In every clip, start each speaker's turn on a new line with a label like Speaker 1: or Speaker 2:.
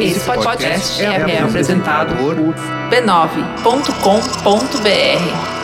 Speaker 1: Esse podcast é, é apresentado por b9.com.br.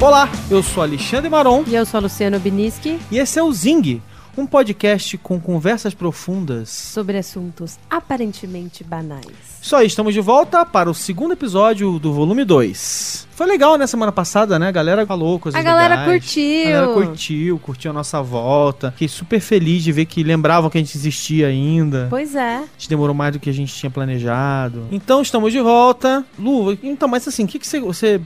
Speaker 2: Olá, eu sou Alexandre Maron
Speaker 3: E eu sou a Luciano Biniski
Speaker 2: e esse é o Zing, um podcast com conversas profundas.
Speaker 3: sobre assuntos aparentemente banais.
Speaker 2: Isso aí, estamos de volta para o segundo episódio do volume 2. Foi legal, né, semana passada, né? A galera falou coisas
Speaker 3: A galera
Speaker 2: legais.
Speaker 3: curtiu.
Speaker 2: A galera curtiu, curtiu a nossa volta. Fiquei super feliz de ver que lembravam que a gente existia ainda.
Speaker 3: Pois é.
Speaker 2: A gente demorou mais do que a gente tinha planejado. Então estamos de volta. Lu, então, mas assim, o que, que você, você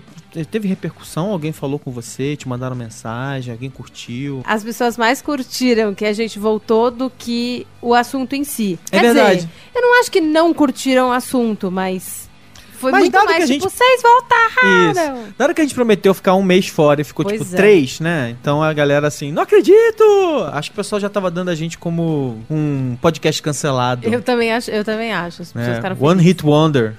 Speaker 2: teve repercussão? Alguém falou com você? Te mandaram mensagem? Alguém curtiu?
Speaker 3: As pessoas mais curtiram que a gente voltou do que o assunto em si.
Speaker 2: É
Speaker 3: Quer
Speaker 2: verdade.
Speaker 3: Dizer, eu não acho que não curtiram o assunto, mas foi
Speaker 2: Mas
Speaker 3: muito
Speaker 2: dado
Speaker 3: mais
Speaker 2: que a
Speaker 3: tipo,
Speaker 2: gente-
Speaker 3: vocês voltaram.
Speaker 2: Isso. Na hora que a gente prometeu ficar um mês fora e ficou
Speaker 3: Pois
Speaker 2: tipo
Speaker 3: é.
Speaker 2: três, né? Então a galera assim, não acredito! Acho que o pessoal já tava dando a gente como um podcast cancelado.
Speaker 3: Eu também acho, eu também acho. As pessoas
Speaker 2: né?
Speaker 3: ficaram
Speaker 2: One
Speaker 3: felizes.
Speaker 2: Hit Wonder.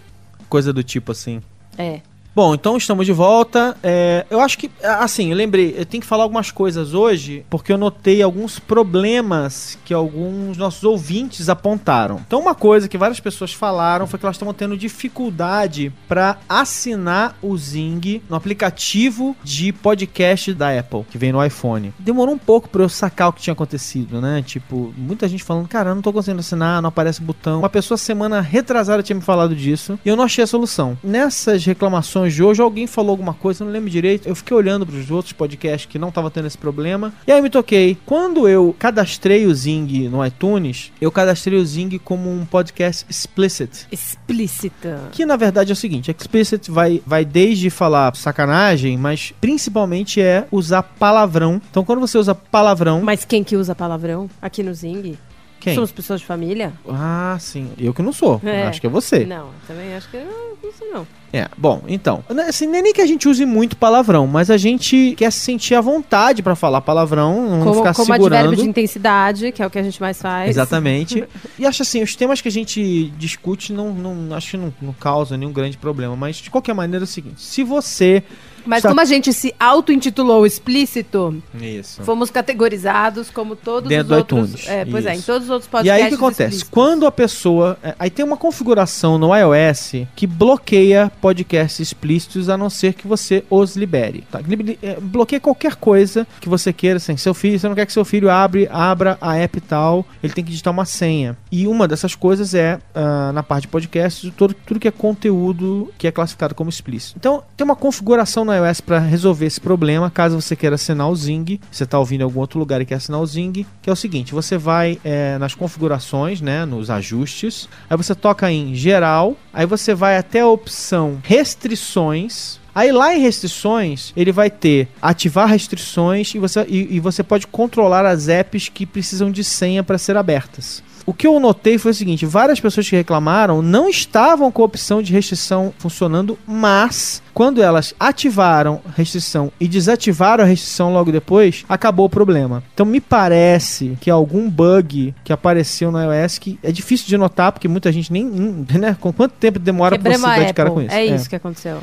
Speaker 2: Coisa do tipo assim.
Speaker 3: É.
Speaker 2: Bom, então estamos de volta. É, eu acho que, assim, eu lembrei, eu tenho que falar algumas coisas hoje, porque eu notei alguns problemas que alguns nossos ouvintes apontaram. Então, uma coisa que várias pessoas falaram foi que elas estavam tendo dificuldade para assinar o Zing no aplicativo de podcast da Apple, que vem no iPhone. Demorou um pouco para eu sacar o que tinha acontecido, né? Tipo, muita gente falando, cara, eu não tô conseguindo assinar, não aparece botão. Uma pessoa semana retrasada tinha me falado disso e eu não achei a solução. Nessas reclamações de hoje, alguém falou alguma coisa, eu não lembro direito. Eu fiquei olhando pros outros podcasts que não tava tendo esse problema. E aí me toquei. Quando eu cadastrei o Zing no iTunes, eu cadastrei o Zing como um podcast explicit.
Speaker 3: Explícita.
Speaker 2: Que na verdade é o seguinte, explicit vai, vai desde falar sacanagem, mas principalmente é usar palavrão. Então quando você usa palavrão,
Speaker 3: Mas quem que usa palavrão aqui no Zing?
Speaker 2: Quem?
Speaker 3: Somos pessoas de família?
Speaker 2: Ah, sim. Eu que não sou.
Speaker 3: É.
Speaker 2: Acho que é você.
Speaker 3: Não, também acho que não, não sei não.
Speaker 2: É, bom, então, né, assim, é nem que a gente use muito palavrão, mas a gente quer se sentir à vontade pra falar palavrão, não
Speaker 3: Como,
Speaker 2: ficar
Speaker 3: como
Speaker 2: segurando.
Speaker 3: advérbio de intensidade, que é o que a gente mais faz.
Speaker 2: Exatamente. e acho assim, os temas que a gente discute não, não acho que não, não causa nenhum grande problema, mas de qualquer maneira é o seguinte, se você
Speaker 3: Mas
Speaker 2: Está-
Speaker 3: como a gente se auto-intitulou explícito,
Speaker 2: isso.
Speaker 3: fomos categorizados como todos
Speaker 2: Dentro
Speaker 3: os
Speaker 2: do
Speaker 3: outros.
Speaker 2: iTunes.
Speaker 3: É, pois é, em
Speaker 2: Isso.
Speaker 3: todos os outros
Speaker 2: E
Speaker 3: podcasts.
Speaker 2: aí o que acontece?
Speaker 3: explícitos.
Speaker 2: Quando a pessoa. é, Aí tem uma configuração no iOS que bloqueia podcasts explícitos a não ser que você os libere. Tá? É, Bloqueia qualquer coisa que você queira, assim, seu filho, você não quer que seu filho abre, abra a app e tal, ele tem que digitar uma senha. E uma dessas coisas é, ah, na parte de podcasts, tudo, tudo que é conteúdo que é classificado como explícito. Então, tem uma configuração no iOS para resolver esse problema, caso você queira assinar o Zing, você está ouvindo em algum outro lugar e quer assinar o Zing, que é o seguinte, você vai é, nas configurações, né, nos ajustes, aí você toca em geral, aí você vai até a opção restrições, Aí lá em restrições, ele vai ter ativar restrições e você, e, e você pode controlar as apps que precisam de senha para ser abertas. O que eu notei foi o seguinte: várias pessoas que reclamaram não estavam com a opção de restrição funcionando, mas quando elas ativaram restrição e desativaram a restrição logo depois, acabou o problema. Então me parece que algum bug que apareceu no iOS que é difícil de notar, porque muita gente nem. Né, com quanto tempo demora pra você
Speaker 3: Quebramos a
Speaker 2: dar de cara com isso?
Speaker 3: É isso que aconteceu.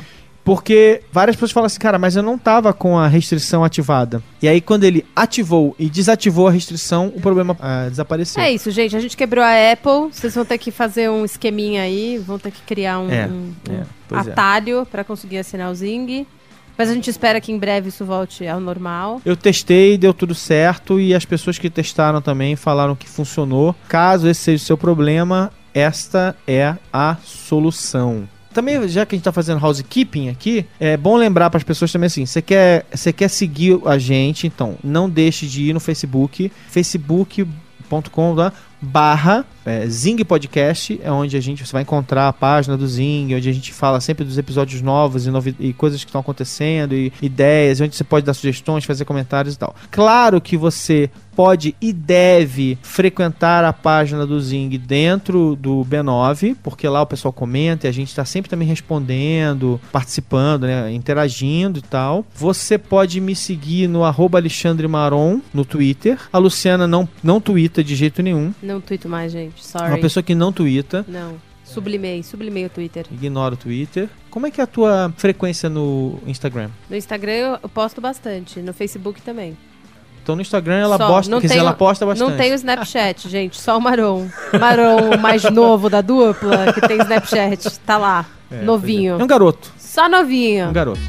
Speaker 2: Porque várias pessoas falam assim, cara, mas eu não tava com a restrição ativada. E aí, quando ele ativou e desativou a restrição, o problema ah, desapareceu.
Speaker 3: É isso, gente. A gente quebrou a Apple. Vocês vão ter que fazer um esqueminha aí. Vão ter que criar um,
Speaker 2: É,
Speaker 3: um-
Speaker 2: é,
Speaker 3: um
Speaker 2: é.
Speaker 3: atalho pra conseguir assinar o Zing. Mas a gente espera que em breve isso volte ao normal.
Speaker 2: Eu testei, deu tudo certo e as pessoas que testaram também falaram que funcionou. Caso esse seja o seu problema, esta é a solução. Também, já que a gente tá fazendo housekeeping aqui, é bom lembrar para as pessoas também assim: você quer, você quer seguir a gente, então não deixe de ir no Facebook, facebook.com barra é, Zing Podcast, é onde a gente você vai encontrar a página do Zing, onde a gente fala sempre dos episódios novos e, novi- e coisas que estão acontecendo, e ideias, onde você pode dar sugestões, fazer comentários e tal. Claro que você pode e deve frequentar a página do Zing dentro do B9, porque lá o pessoal comenta e a gente está sempre também respondendo, participando, né, interagindo e tal. Você pode me seguir no arroba Alexandre Maron no Twitter. A Luciana não, não twitta de jeito nenhum.
Speaker 3: Não tuito mais, gente.
Speaker 2: É
Speaker 3: Sorry.
Speaker 2: uma pessoa que não twitta.
Speaker 3: Não. Sublimei, sublimei o Twitter.
Speaker 2: Ignora o Twitter. Como é que é a tua frequência no Instagram?
Speaker 3: No Instagram eu posto bastante, no Facebook também.
Speaker 2: Então no Instagram ela
Speaker 3: Só,
Speaker 2: posta,
Speaker 3: não
Speaker 2: quer dizer,
Speaker 3: tenho-
Speaker 2: ela posta bastante.
Speaker 3: Não tem o Snapchat, gente, só o Maron. Maron, o mais novo da dupla, que tem Snapchat. Tá lá,
Speaker 2: É,
Speaker 3: novinho.
Speaker 2: É um garoto,
Speaker 3: Só
Speaker 2: um
Speaker 3: novinho.
Speaker 2: garoto.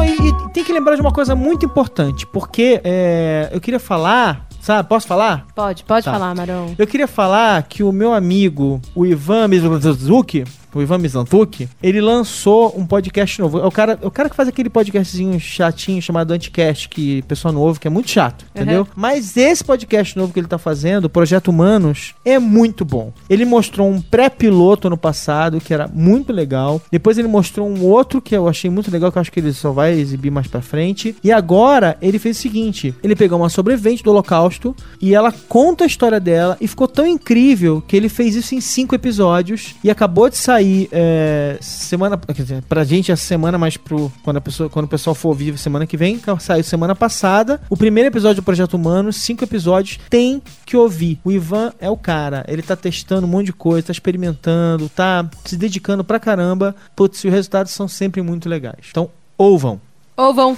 Speaker 2: Não, e, e tem que lembrar de uma coisa muito importante, porque é, eu queria falar, sabe, posso falar?
Speaker 3: Pode, pode
Speaker 2: Tá.
Speaker 3: falar, Maron.
Speaker 2: Eu queria falar que o meu amigo, o Ivan Mizanzuki, o Ivan Mizanzuki, ele lançou um podcast novo. É o cara, é o cara que faz aquele podcastzinho chatinho chamado Anticast, que o pessoal não ouve, que é muito chato, entendeu? Mas esse podcast novo que ele tá fazendo, o Projeto Humanos, é muito bom. Ele mostrou um pré-piloto ano passado, que era muito legal. Depois ele mostrou um outro que eu achei muito legal, que eu acho que ele só vai exibir mais pra frente. E agora ele fez o seguinte: ele pegou uma sobrevivente do Holocausto e ela conta a história dela e ficou tão incrível que ele fez isso em cinco episódios e acabou de sair é, semana, quer dizer, pra gente essa semana, mas pro quando a pessoa, quando o pessoal for ouvir semana que vem, saiu semana passada. O primeiro episódio do Projeto Humano, cinco episódios, tem que ouvir. O Ivan é o cara, ele tá testando um monte de coisa, tá experimentando, tá se dedicando pra caramba. Putz, e os resultados são sempre muito legais. Então, ouvam.
Speaker 3: Ou vão.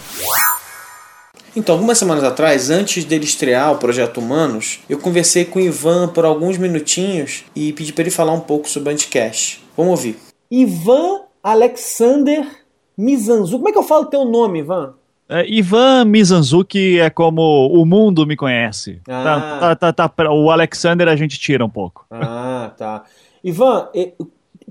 Speaker 2: Então, algumas semanas atrás, antes dele estrear o Projeto Humanos, eu conversei com o Ivan por alguns minutinhos e pedi para ele falar um pouco sobre o Anticast. Vamos ouvir. Ivan Alexander Mizanzu. Como é que eu falo teu nome, Ivan?
Speaker 4: É, Ivan Mizanzuki é como o mundo me conhece.
Speaker 2: Ah.
Speaker 4: Tá, tá, tá, tá pra- o Alexander a gente tira um pouco.
Speaker 2: Ah, tá. Ivan,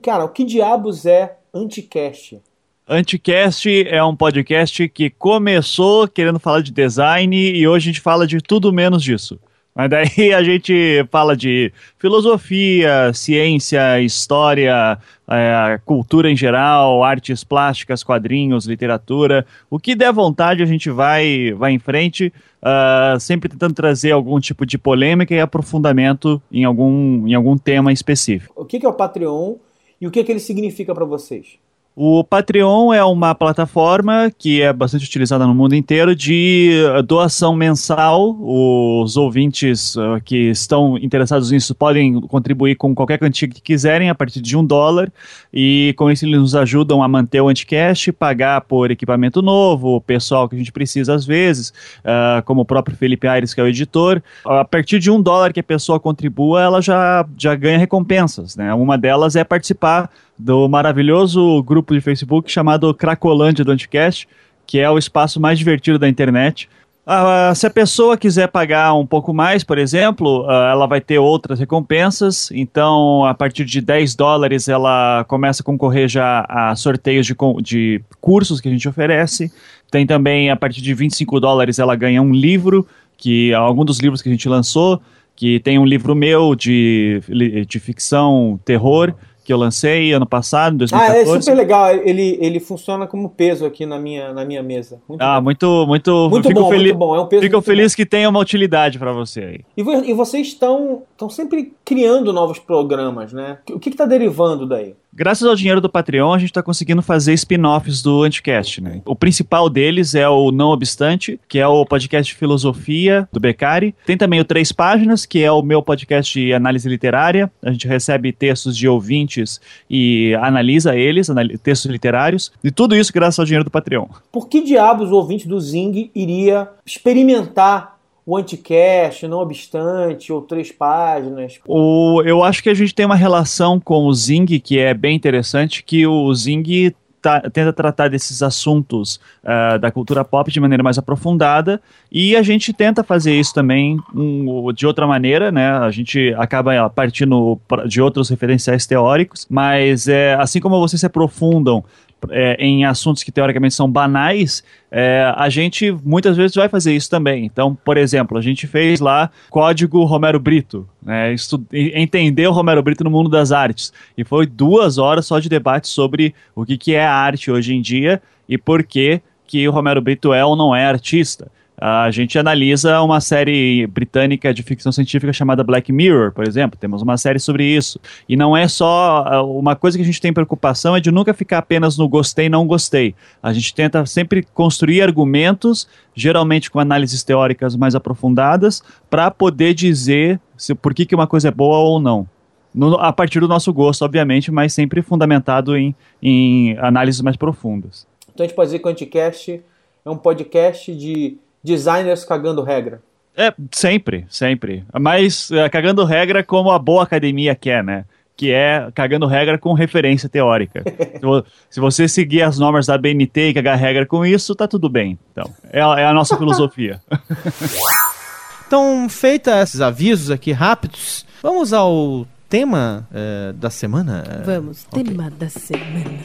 Speaker 2: cara, o que diabos é Anticast?
Speaker 4: Anticast é um podcast que começou querendo falar de design e hoje a gente fala de tudo menos disso. Mas daí a gente fala de filosofia, ciência, história, é, cultura em geral, artes plásticas, quadrinhos, literatura. O que der vontade a gente vai, vai em frente, ah, sempre tentando trazer algum tipo de polêmica e aprofundamento em algum, em algum tema específico.
Speaker 2: O que é o Patreon e o que que ele significa para vocês?
Speaker 4: O Patreon é uma plataforma que é bastante utilizada no mundo inteiro de eh, doação mensal. Os ouvintes eh, que estão interessados nisso podem contribuir com qualquer quantia que quiserem a partir de um dólar e com isso eles nos ajudam a manter o Anticast, pagar por equipamento novo, o pessoal que a gente precisa às vezes, ah, como o próprio Felipe Aires que é o editor. A partir de um dólar que a pessoa contribua, ela já, já ganha recompensas. Né? Uma delas é participar do maravilhoso grupo de Facebook chamado Cracolândia do Anticast, que é o espaço mais divertido da internet. Ah, se a pessoa quiser pagar um pouco mais, por exemplo, ah, ela vai ter outras recompensas. Então, a partir de 10 dólares, ela começa a concorrer já a sorteios de, de cursos que a gente oferece. Tem também, a partir de 25 dólares, ela ganha um livro, que algum dos livros que a gente lançou, que tem um livro meu de, de ficção, terror, que eu lancei ano passado, em
Speaker 2: Ah,
Speaker 4: 2014.
Speaker 2: é super legal. Ele, ele funciona como peso aqui na minha, na minha mesa. Muito
Speaker 4: Ah,
Speaker 2: bom.
Speaker 4: muito, muito,
Speaker 2: Muito
Speaker 4: fico
Speaker 2: bom,
Speaker 4: feliz,
Speaker 2: muito bom. É um peso
Speaker 4: fico feliz que tenha uma utilidade para você aí.
Speaker 2: E, vo- e vocês estão estão sempre criando novos programas, né? O que está derivando daí?
Speaker 4: Graças ao dinheiro do Patreon, a gente está conseguindo fazer spin-offs do Anticast, né? O principal deles é o Não Obstante, que é o podcast de filosofia do Beccari. Tem também o Três Páginas, que é o meu podcast de análise literária. A gente recebe textos de ouvintes e analisa eles, textos literários. E tudo isso graças ao dinheiro do Patreon.
Speaker 2: Por que diabos o ouvinte do Zing iria experimentar o Anticast, não obstante, ou três páginas?
Speaker 4: O, eu acho que a gente tem uma relação com o Zing que é bem interessante, que o Zing tá- tenta tratar desses assuntos ah, da cultura pop de maneira mais aprofundada e a gente tenta fazer isso também um, de outra maneira, né? A gente acaba ah, partindo de outros referenciais teóricos, mas é, assim como vocês se aprofundam é, em assuntos que teoricamente são banais, é, a gente muitas vezes vai fazer isso também. Então, por exemplo, a gente fez lá Código Romero Brito, né, entender o Romero Brito no mundo das artes. E foi duas horas só de debate sobre o que, que é arte hoje em dia e por que, que o Romero Brito é ou não é artista. A gente analisa uma série britânica de ficção científica chamada Black Mirror, por exemplo. Temos uma série sobre isso. E não é só. ah, Uma coisa que a gente tem preocupação é de nunca ficar apenas no gostei, não gostei. A gente tenta sempre construir argumentos, geralmente com análises teóricas mais aprofundadas, para poder dizer se, por que, que uma coisa é boa ou não. No- a partir do nosso gosto, obviamente, mas sempre fundamentado em, em análises mais profundas.
Speaker 5: Então a gente pode dizer que o Anticast é um podcast de designers cagando regra.
Speaker 4: É, sempre, sempre. Mas é, cagando regra como a boa academia quer, né? Que é cagando regra com referência teórica. se, vo- se você seguir as normas da BNT e cagar regra com isso, tá tudo bem. Então, é a, é a nossa filosofia.
Speaker 2: Então, feita esses avisos aqui rápidos, vamos ao tema eh, da semana.
Speaker 3: Vamos,
Speaker 2: Ok.
Speaker 3: tema da semana.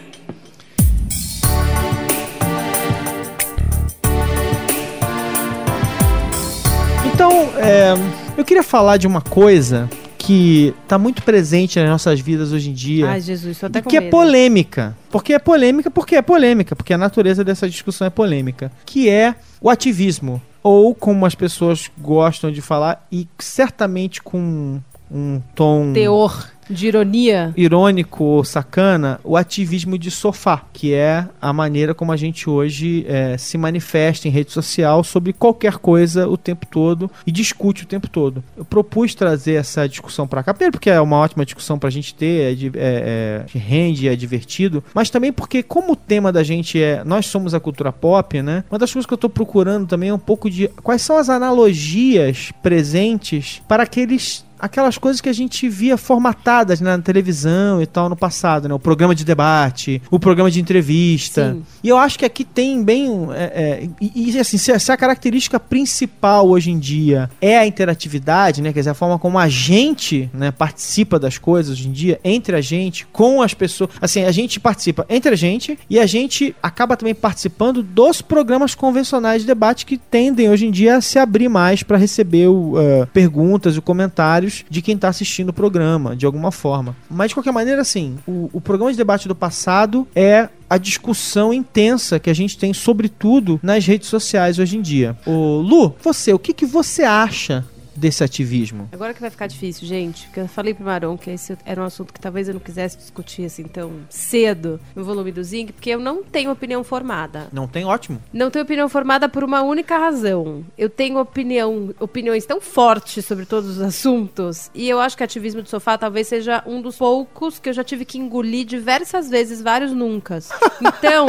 Speaker 2: Então, é, eu queria falar de uma coisa que está muito presente nas nossas vidas hoje em dia.
Speaker 3: Ai, Jesus, tô até
Speaker 2: e
Speaker 3: com
Speaker 2: que é
Speaker 3: medo.
Speaker 2: polêmica. Porque é polêmica, porque é polêmica, porque a natureza dessa discussão é polêmica. Que é o ativismo. Ou como as pessoas gostam de falar, e certamente com um tom
Speaker 3: Teor de ironia.
Speaker 2: irônico sacana, o ativismo de sofá, que é a maneira como a gente hoje eh, se manifesta em rede social sobre qualquer coisa o tempo todo e discute o tempo todo. Eu propus trazer essa discussão para cá, primeiro porque é uma ótima discussão para a gente ter, é, é, é, rende, é divertido, mas também porque como o tema da gente é nós somos a cultura pop, né? Uma das coisas que eu tô procurando também é um pouco de quais são as analogias presentes para aqueles aquelas coisas que a gente via formatadas né, na televisão e tal no passado, né? O programa de debate, o programa de entrevista.
Speaker 3: Sim.
Speaker 2: E eu acho que aqui tem bem. é, é, e, e, assim, se, a- se a característica principal hoje em dia é a interatividade, né? Quer dizer, a forma como a gente né, participa das coisas hoje em dia, entre a gente, com as pessoas. Assim, a gente participa entre a gente e a gente acaba também participando dos programas convencionais de debate que tendem hoje em dia a se abrir mais para receber o, ah, perguntas e comentários de quem está assistindo o programa, de alguma forma. Mas de qualquer maneira, assim, o, o programa de debate do passado é a discussão intensa que a gente tem, sobretudo nas redes sociais hoje em dia. Ô, Lu, você, o que, que você acha desse ativismo?
Speaker 3: Agora que vai ficar difícil, gente, porque eu falei pro Maron que esse era um assunto que talvez eu não quisesse discutir assim tão cedo no volume do Zing, porque eu não tenho opinião formada.
Speaker 2: Não tem ótimo.
Speaker 3: Não tenho opinião formada por uma única razão. Eu tenho opinião, opiniões tão fortes sobre todos os assuntos, e eu acho que ativismo de sofá talvez seja um dos poucos que eu já tive que engolir diversas vezes, vários nunca. Então.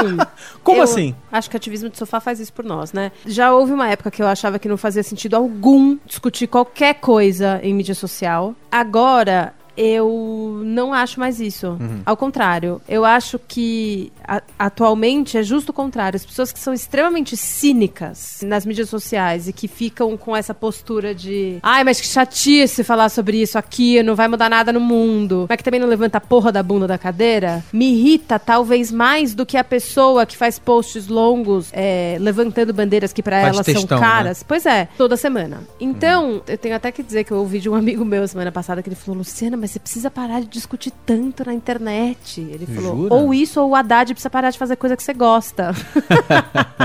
Speaker 2: Como assim?
Speaker 3: Acho que ativismo de sofá faz isso por nós, né? Já houve uma época que eu achava que não fazia sentido algum discutir qualquer coisa em mídia social. Agora. Eu não acho mais isso. Ao contrário, eu acho que a- atualmente é justo o contrário. As pessoas que são extremamente cínicas nas mídias sociais e que ficam com essa postura de ai, mas que chatice falar sobre isso aqui, não vai mudar nada no mundo, mas que também não levanta a porra da bunda da cadeira, me irrita talvez mais do que a pessoa que faz posts longos é, levantando bandeiras que pra
Speaker 2: Faz
Speaker 3: elas
Speaker 2: textão,
Speaker 3: são caras. Pois é, toda semana. Então, eu tenho até que dizer que eu ouvi de um amigo meu semana passada que ele falou: Luciana, mas você precisa parar de discutir tanto na internet. Ele falou:
Speaker 2: Jura?
Speaker 3: ou isso, ou o Haddad precisa parar de fazer coisa que você gosta.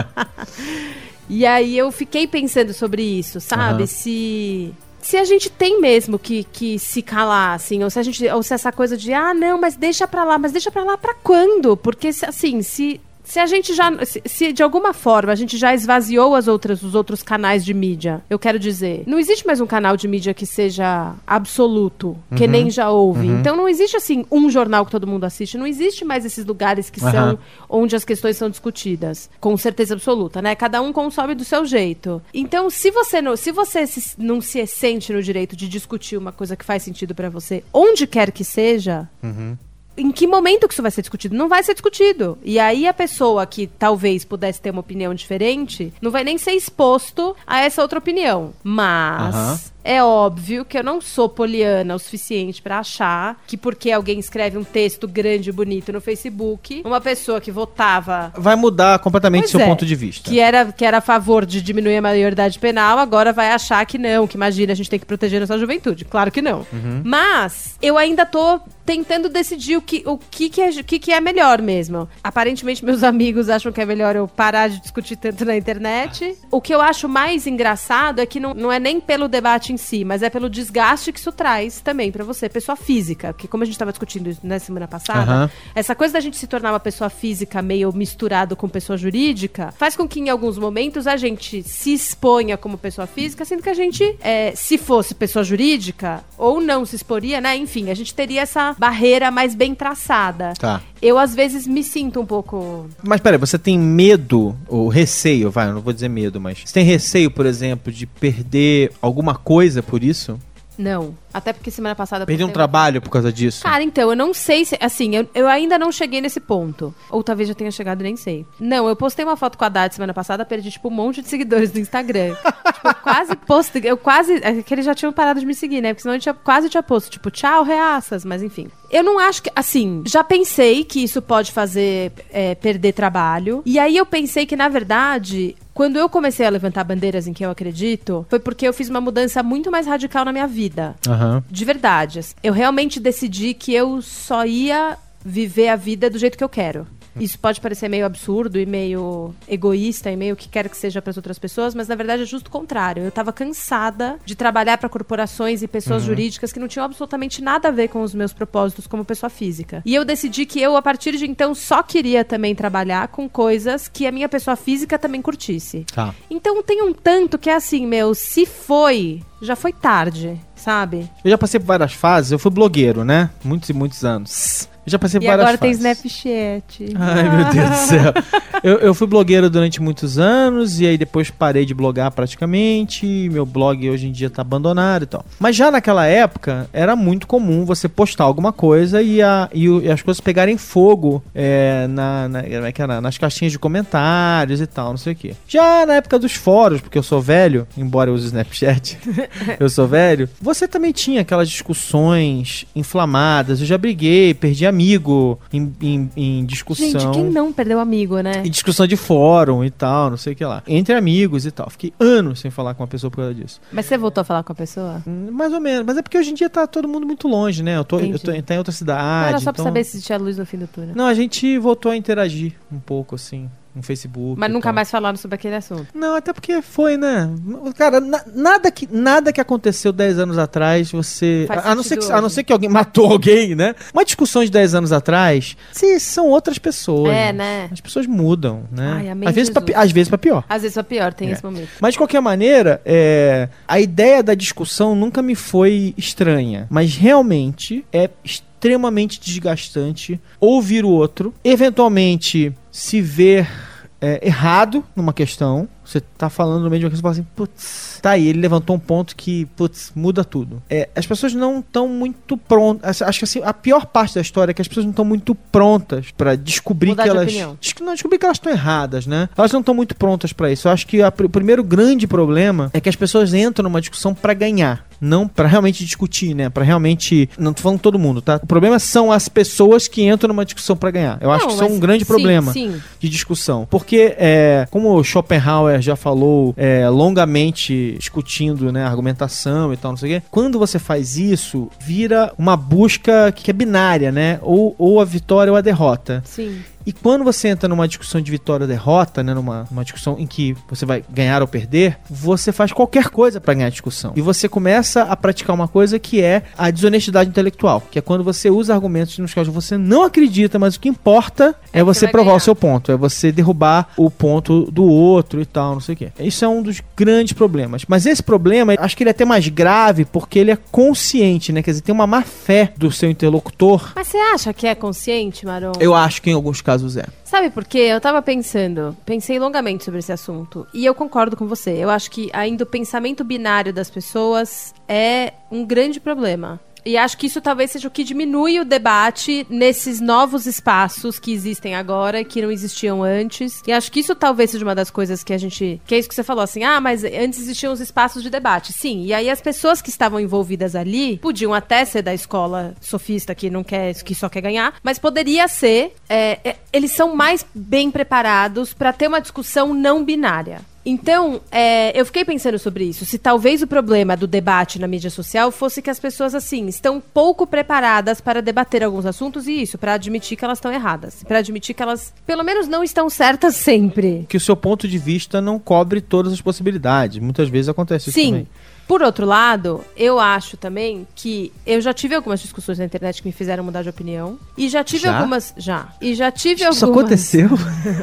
Speaker 3: e aí eu fiquei pensando sobre isso, sabe?
Speaker 2: Aham.
Speaker 3: Se. Se a gente tem mesmo que, que se calar, assim, ou se a gente. Ou se essa coisa de, ah, não, mas deixa pra lá, mas deixa pra lá pra quando? Porque, assim, se. Se a gente já. Se, se de alguma forma a gente já esvaziou as outras, os outros canais de mídia, eu quero dizer, não existe mais um canal de mídia que seja absoluto, que nem já houve. Então não existe assim um jornal que todo mundo assiste, não existe mais esses lugares que
Speaker 2: Aham.
Speaker 3: são onde as questões são discutidas, com certeza absoluta, né? Cada um consome do seu jeito. Então, se você não, se você se- não se sente no direito de discutir uma coisa que faz sentido pra você, onde quer que seja, em que momento que isso vai ser discutido? Não vai ser discutido. E aí a pessoa que talvez pudesse ter uma opinião diferente não vai nem ser exposto a essa outra opinião. Mas. É óbvio que eu não sou poliana o suficiente pra achar que porque alguém escreve um texto grande e bonito no Facebook, uma pessoa que votava
Speaker 2: Vai mudar completamente
Speaker 3: Pois
Speaker 2: seu
Speaker 3: é,
Speaker 2: ponto de vista.
Speaker 3: que era, que era a favor de diminuir a maioridade penal, agora vai achar que não, que imagina, a gente tem que proteger nossa juventude. Claro que não. Mas eu ainda tô tentando decidir o que, o que, que, é, o que, que é melhor mesmo. Aparentemente, meus amigos acham que é melhor eu parar de discutir tanto na internet. O que eu acho mais engraçado é que não, não é nem pelo debate em si, mas é pelo desgaste que isso traz também pra você, pessoa física. Porque como a gente tava discutindo na semana passada,
Speaker 2: Aham.
Speaker 3: essa coisa da gente se tornar uma pessoa física meio misturado com pessoa jurídica faz com que em alguns momentos a gente se exponha como pessoa física, sendo que a gente, é, se fosse pessoa jurídica, ou não se exporia, né? Enfim, a gente teria essa barreira mais bem traçada.
Speaker 2: Tá.
Speaker 3: Eu, às vezes, me sinto um pouco.
Speaker 2: Mas peraí, você tem medo, ou receio, vai, eu não vou dizer medo, mas. Você tem receio, por exemplo, de perder alguma coisa por isso?
Speaker 3: Não. Até porque semana passada. eu
Speaker 2: Perder um
Speaker 3: postei-
Speaker 2: trabalho por causa disso?
Speaker 3: Cara, então, eu não sei se. Assim, eu, eu ainda não cheguei nesse ponto. Ou talvez já tenha chegado nem sei. Não, eu postei uma foto com a Haddad semana passada, perdi, tipo, um monte de seguidores no Instagram. tipo, eu quase postei. Eu quase. É que eles já tinham parado de me seguir, né? Porque senão eu tinha, quase tinha posto, tipo, tchau, reaças, mas enfim. Eu não acho que. Assim, já pensei que isso pode fazer é, perder trabalho. E aí eu pensei que, na verdade. Quando eu comecei a levantar bandeiras em que eu acredito, foi porque eu fiz uma mudança muito mais radical na minha vida.
Speaker 2: Aham.
Speaker 3: De verdade. Eu realmente decidi que eu só ia viver a vida do jeito que eu quero. Isso pode parecer meio absurdo e meio egoísta e meio que quer que seja para as outras pessoas, mas na verdade é justo o contrário. Eu tava cansada de trabalhar para corporações e pessoas jurídicas que não tinham absolutamente nada a ver com os meus propósitos como pessoa física. E eu decidi que eu, a partir de então, só queria também trabalhar com coisas que a minha pessoa física também curtisse.
Speaker 2: Tá.
Speaker 3: Então tem um tanto que é assim, meu, se foi, já foi tarde, sabe?
Speaker 2: Eu já passei por várias fases, eu fui blogueiro, né? Muitos e muitos anos. Eu já passei por
Speaker 3: E
Speaker 2: várias
Speaker 3: agora tem
Speaker 2: fases.
Speaker 3: Snapchat.
Speaker 2: Ai, meu Deus do céu. Eu, eu fui blogueiro durante muitos anos e aí depois parei de blogar praticamente. Meu blog hoje em dia tá abandonado e tal. Mas já naquela época era muito comum você postar alguma coisa e, a, e, e as coisas pegarem fogo é, na, na- como é nas caixinhas de comentários e tal, não sei o quê. Já na época dos fóruns, porque eu sou velho, embora eu use Snapchat, eu sou velho, você também tinha aquelas discussões inflamadas. Eu já briguei, perdi amigo em, em, em discussão.
Speaker 3: Gente, quem não perdeu amigo, né?
Speaker 2: E discussão de fórum e tal, não sei o que lá. Entre amigos e tal. Fiquei anos sem falar com uma pessoa por causa disso.
Speaker 3: Mas você voltou a falar com a pessoa?
Speaker 2: Hum, Mais ou menos. Mas é porque hoje em dia tá todo mundo muito longe, né? Eu tô, eu tô tá em outra
Speaker 3: Não,
Speaker 2: cidade.
Speaker 3: era só pra
Speaker 2: então-
Speaker 3: saber se tinha luz no fim do túnel.
Speaker 2: Não, a gente voltou a interagir um pouco, assim, no Facebook.
Speaker 3: Mas nunca
Speaker 2: tal.
Speaker 3: mais falaram sobre aquele assunto.
Speaker 2: Não, até porque foi, né? Cara, na- nada, que, nada que aconteceu 10 anos atrás, você. A, a não ser que, a não ser que alguém matou alguém, né? Uma discussão de 10 anos atrás, se são outras pessoas.
Speaker 3: É, né?
Speaker 2: As pessoas mudam, né?
Speaker 3: Ai, amém,
Speaker 2: às, vezes pra,
Speaker 3: Jesus.
Speaker 2: às vezes pra pior.
Speaker 3: Às vezes foi pior, tem
Speaker 2: É.
Speaker 3: esse momento.
Speaker 2: Mas de qualquer maneira, é, a ideia da discussão nunca me foi estranha. Mas realmente é extremamente desgastante ouvir o outro, eventualmente se ver é, errado numa questão. Você tá falando no meio de uma questão e fala assim, putz, tá aí, ele levantou um ponto que, putz, muda tudo. É, as pessoas não estão muito prontas. Acho que assim, a pior parte da história é que as pessoas não estão muito prontas pra descobrir
Speaker 3: Mudar
Speaker 2: que
Speaker 3: de
Speaker 2: elas.
Speaker 3: opinião.
Speaker 2: Des- Não, descobrir que elas estão erradas, né? Elas não estão muito prontas pra isso. Eu acho que a o primeiro grande problema é que as pessoas entram numa discussão pra ganhar, não pra realmente discutir, né? Pra realmente, não tô falando todo mundo, tá? O problema são as pessoas que entram numa discussão pra ganhar. Eu acho
Speaker 3: Não,
Speaker 2: que isso é um grande
Speaker 3: sim,
Speaker 2: problema
Speaker 3: Sim,
Speaker 2: de discussão. Porque, é, como o Schopenhauer já falou é, longamente discutindo né, argumentação e tal, não sei o quê, quando você faz isso, vira uma busca que é binária, né? Ou, ou a vitória ou a derrota.
Speaker 3: sim.
Speaker 2: E quando você entra numa discussão de vitória ou derrota, né, numa, numa discussão em que você vai ganhar ou perder, você faz qualquer coisa pra ganhar a discussão. E você começa a praticar uma coisa que é a desonestidade intelectual, que é quando você usa argumentos nos quais você não acredita, mas o que importa é,
Speaker 3: É
Speaker 2: você provar
Speaker 3: ganhar.
Speaker 2: o seu ponto, é você derrubar o ponto do outro e tal, não sei o quê. Isso é um dos grandes problemas. Mas esse problema, acho que ele é até mais grave porque ele é consciente, né? Quer dizer, tem uma má fé do seu interlocutor.
Speaker 3: Mas você acha que é consciente, Maron?
Speaker 2: Eu acho que em alguns casos é.
Speaker 3: Sabe por quê? Eu tava pensando, pensei longamente sobre esse assunto. E eu concordo com você. Eu acho que ainda o pensamento binário das pessoas é um grande problema. E acho que isso talvez seja o que diminui o debate nesses novos espaços que existem agora, que não existiam antes. E acho que isso talvez seja uma das coisas que a gente. Que é isso que você falou assim: ah, mas antes existiam os espaços de debate. Sim, e aí as pessoas que estavam envolvidas ali podiam até ser da escola sofista que não quer, que só quer ganhar, mas poderia ser. é, é, eles são mais bem preparados para ter uma discussão não binária. Então, é, eu fiquei pensando sobre isso. Se talvez o problema do debate na mídia social fosse que as pessoas, assim, estão pouco preparadas para debater alguns assuntos e isso, para admitir que elas estão erradas. Para admitir que elas, pelo menos, não estão certas sempre.
Speaker 2: Que o seu ponto de vista não cobre todas as possibilidades. Muitas vezes acontece isso
Speaker 3: Sim.
Speaker 2: também.
Speaker 3: Por outro lado, eu acho também que eu já tive algumas discussões na internet que me fizeram mudar de opinião. E já tive
Speaker 2: Já?
Speaker 3: algumas. Já. E já tive
Speaker 2: Isso
Speaker 3: algumas.
Speaker 2: aconteceu?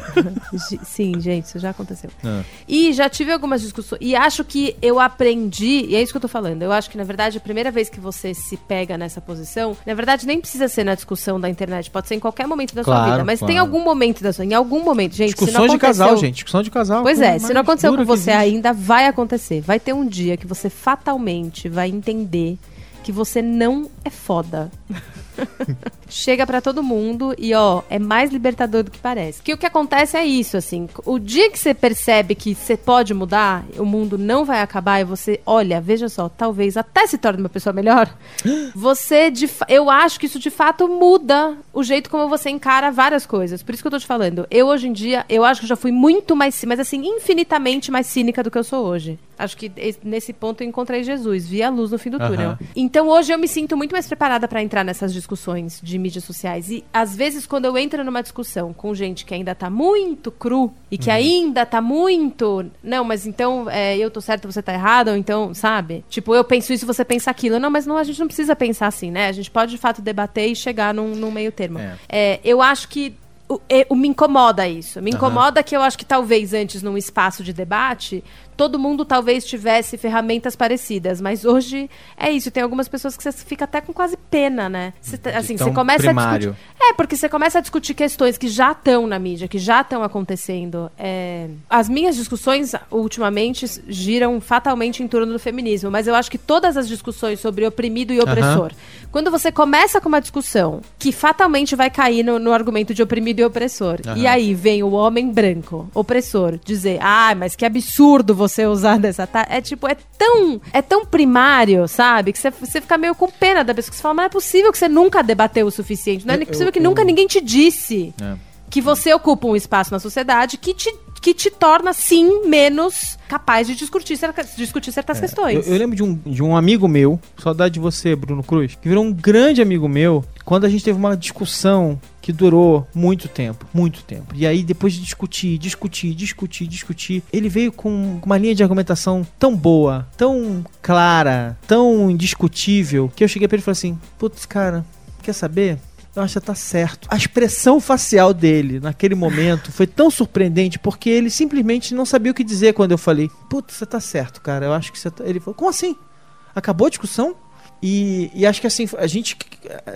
Speaker 3: Gi- Sim, gente, isso já aconteceu.
Speaker 2: Ah.
Speaker 3: E já tive algumas discussões. E acho que eu aprendi, e é isso que eu tô falando. Eu acho que, na verdade, a primeira vez que você se pega nessa posição, na verdade, nem precisa ser na discussão da internet, pode ser em qualquer momento da sua
Speaker 2: Claro,
Speaker 3: vida. Mas tem
Speaker 2: claro.
Speaker 3: algum momento da sua. Em algum momento, gente. se não
Speaker 2: Discussões de casal,
Speaker 3: aconteceu-
Speaker 2: gente. Discussão de casal.
Speaker 3: Pois é, se não aconteceu com você ainda, vai acontecer. Vai ter um dia que você fatalmente vai entender que você não é foda. Chega pra todo mundo e, ó, é mais libertador do que parece. Que o que acontece é isso, assim. O dia que você percebe que você pode mudar, o mundo não vai acabar e você, olha, veja só, talvez até se torne uma pessoa melhor, você, de, eu acho que isso de fato muda o jeito como você encara várias coisas. Por isso que eu tô te falando. Eu, hoje em dia, eu acho que já fui muito mais, mas assim, infinitamente mais cínica do que eu sou hoje. Acho que es- nesse ponto eu encontrei Jesus, vi a luz no fim do túnel. Então hoje eu me sinto muito mais preparada pra entrar nessas discussões de mídias sociais. E às vezes, quando eu entro numa discussão com gente que ainda tá muito cru e que ainda tá muito. Não, mas então é, eu tô certo, você tá errado, ou então, sabe? Tipo, eu penso isso, você pensa aquilo. Não, mas não, a gente não precisa pensar assim, né? A gente pode de fato debater e chegar num, num meio termo.
Speaker 2: É.
Speaker 3: É, eu acho que. o- é, o- me incomoda isso. Me incomoda que eu acho que talvez antes, num espaço de debate, todo mundo talvez tivesse ferramentas parecidas. Mas hoje é isso. Tem algumas pessoas que você fica até com quase pena, né? Tá- assim, você começa
Speaker 2: primário.
Speaker 3: a discutir. É, porque você começa a discutir questões que já estão na mídia, que já estão acontecendo. É, As minhas discussões, ultimamente, giram fatalmente em torno do feminismo, mas eu acho que todas as discussões sobre oprimido e opressor, quando você começa com uma discussão que fatalmente vai cair no, no argumento de oprimido e opressor, e aí vem o homem branco, opressor, dizer, ah, mas que absurdo você usar dessa. ta-" É tipo, é tão, é tão primário, sabe? Que você, você fica meio com pena da pessoa que você fala, mas é possível que você nunca debateu o suficiente. Não é
Speaker 2: Eu-
Speaker 3: possível que
Speaker 2: eu-
Speaker 3: nunca ninguém te disse
Speaker 2: É.
Speaker 3: que você ocupa um espaço na sociedade que te, que te torna, sim, menos capaz de discutir, discutir certas questões.
Speaker 2: Eu, eu lembro de um, de um amigo meu, saudade de você, Bruno Cruz, que virou um grande amigo meu quando a gente teve uma discussão que durou muito tempo, muito tempo. E aí, depois de discutir, discutir, discutir, discutir, ele veio com uma linha de argumentação tão boa, tão clara, tão indiscutível, que eu cheguei pra ele e falei assim: Putz, cara, quer saber? Que você tá certo. A expressão facial dele naquele momento foi tão surpreendente porque ele simplesmente não sabia o que dizer quando eu falei: Putz, você tá certo, cara. Eu acho que você tá. Ele falou: Como assim? Acabou a discussão? E, e acho que assim, a gente.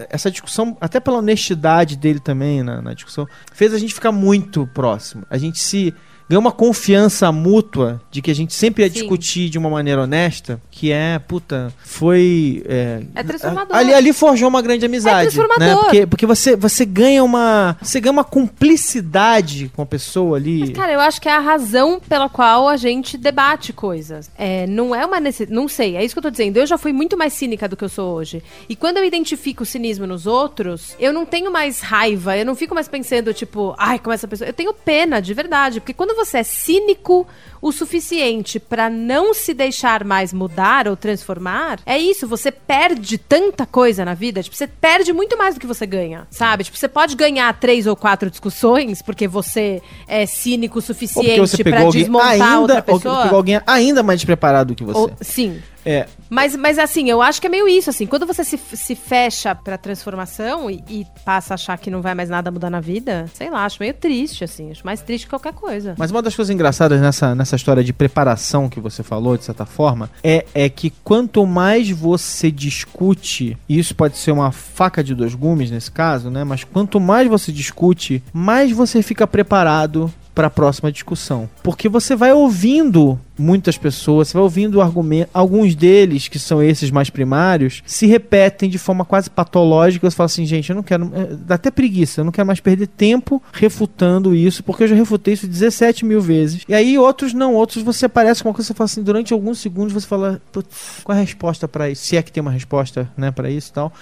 Speaker 2: Essa discussão, até pela honestidade dele também na, na discussão, fez a gente ficar muito próximo. A gente se. Ganhou uma confiança mútua de que a gente sempre ia
Speaker 3: Sim.
Speaker 2: discutir de uma maneira honesta, que é, puta, foi. É,
Speaker 3: É transformador.
Speaker 2: Ali, ali forjou uma grande amizade.
Speaker 3: É transformador.
Speaker 2: Né? Porque, porque você, você ganha uma. Você ganha uma cumplicidade com a pessoa ali.
Speaker 3: Mas, cara, eu acho que é a razão pela qual a gente debate coisas. É, não é uma necessidade. Não sei, é isso que eu tô dizendo. Eu já fui muito mais cínica do que eu sou hoje. E quando eu identifico o cinismo nos outros, eu não tenho mais raiva, eu não fico mais pensando, tipo, ai, como essa pessoa. Eu tenho pena, de verdade. Porque quando você é cínico o suficiente pra não se deixar mais mudar ou transformar, é isso, você perde tanta coisa na vida. Tipo, você perde muito mais do que você ganha, sabe? Tipo, você pode ganhar três ou quatro discussões porque você é cínico o
Speaker 2: Ou
Speaker 3: suficiente
Speaker 2: você alguém
Speaker 3: desmontar
Speaker 2: ainda,
Speaker 3: outra
Speaker 2: ou
Speaker 3: pessoa.
Speaker 2: pegou alguém ainda mais despreparado do que você.
Speaker 3: Ou- sim.
Speaker 2: É,
Speaker 3: Mas, mas assim, eu acho que é meio isso, assim, quando você se, se fecha pra transformação e, e passa a achar que não vai mais nada mudar na vida, sei lá, acho meio triste, assim, acho mais triste que qualquer coisa.
Speaker 2: Mas uma das coisas engraçadas nessa, nessa história de preparação que você falou, de certa forma, é, é que quanto mais você discute, e isso pode ser uma faca de dois gumes nesse caso, né? Mas quanto mais você discute, mais você fica preparado para a próxima discussão. Porque você vai ouvindo muitas pessoas, você vai ouvindo argumento, alguns deles, que são esses mais primários, se repetem de forma quase patológica. Você fala assim, gente, eu não quero. é, Dá até preguiça, eu não quero mais perder tempo refutando isso, porque eu já refutei isso 17 mil vezes. E aí outros não, outros você aparece com uma coisa, você fala assim, durante alguns segundos você fala, putz, qual é a resposta pra isso? Se é que tem uma resposta, né, para isso e tal.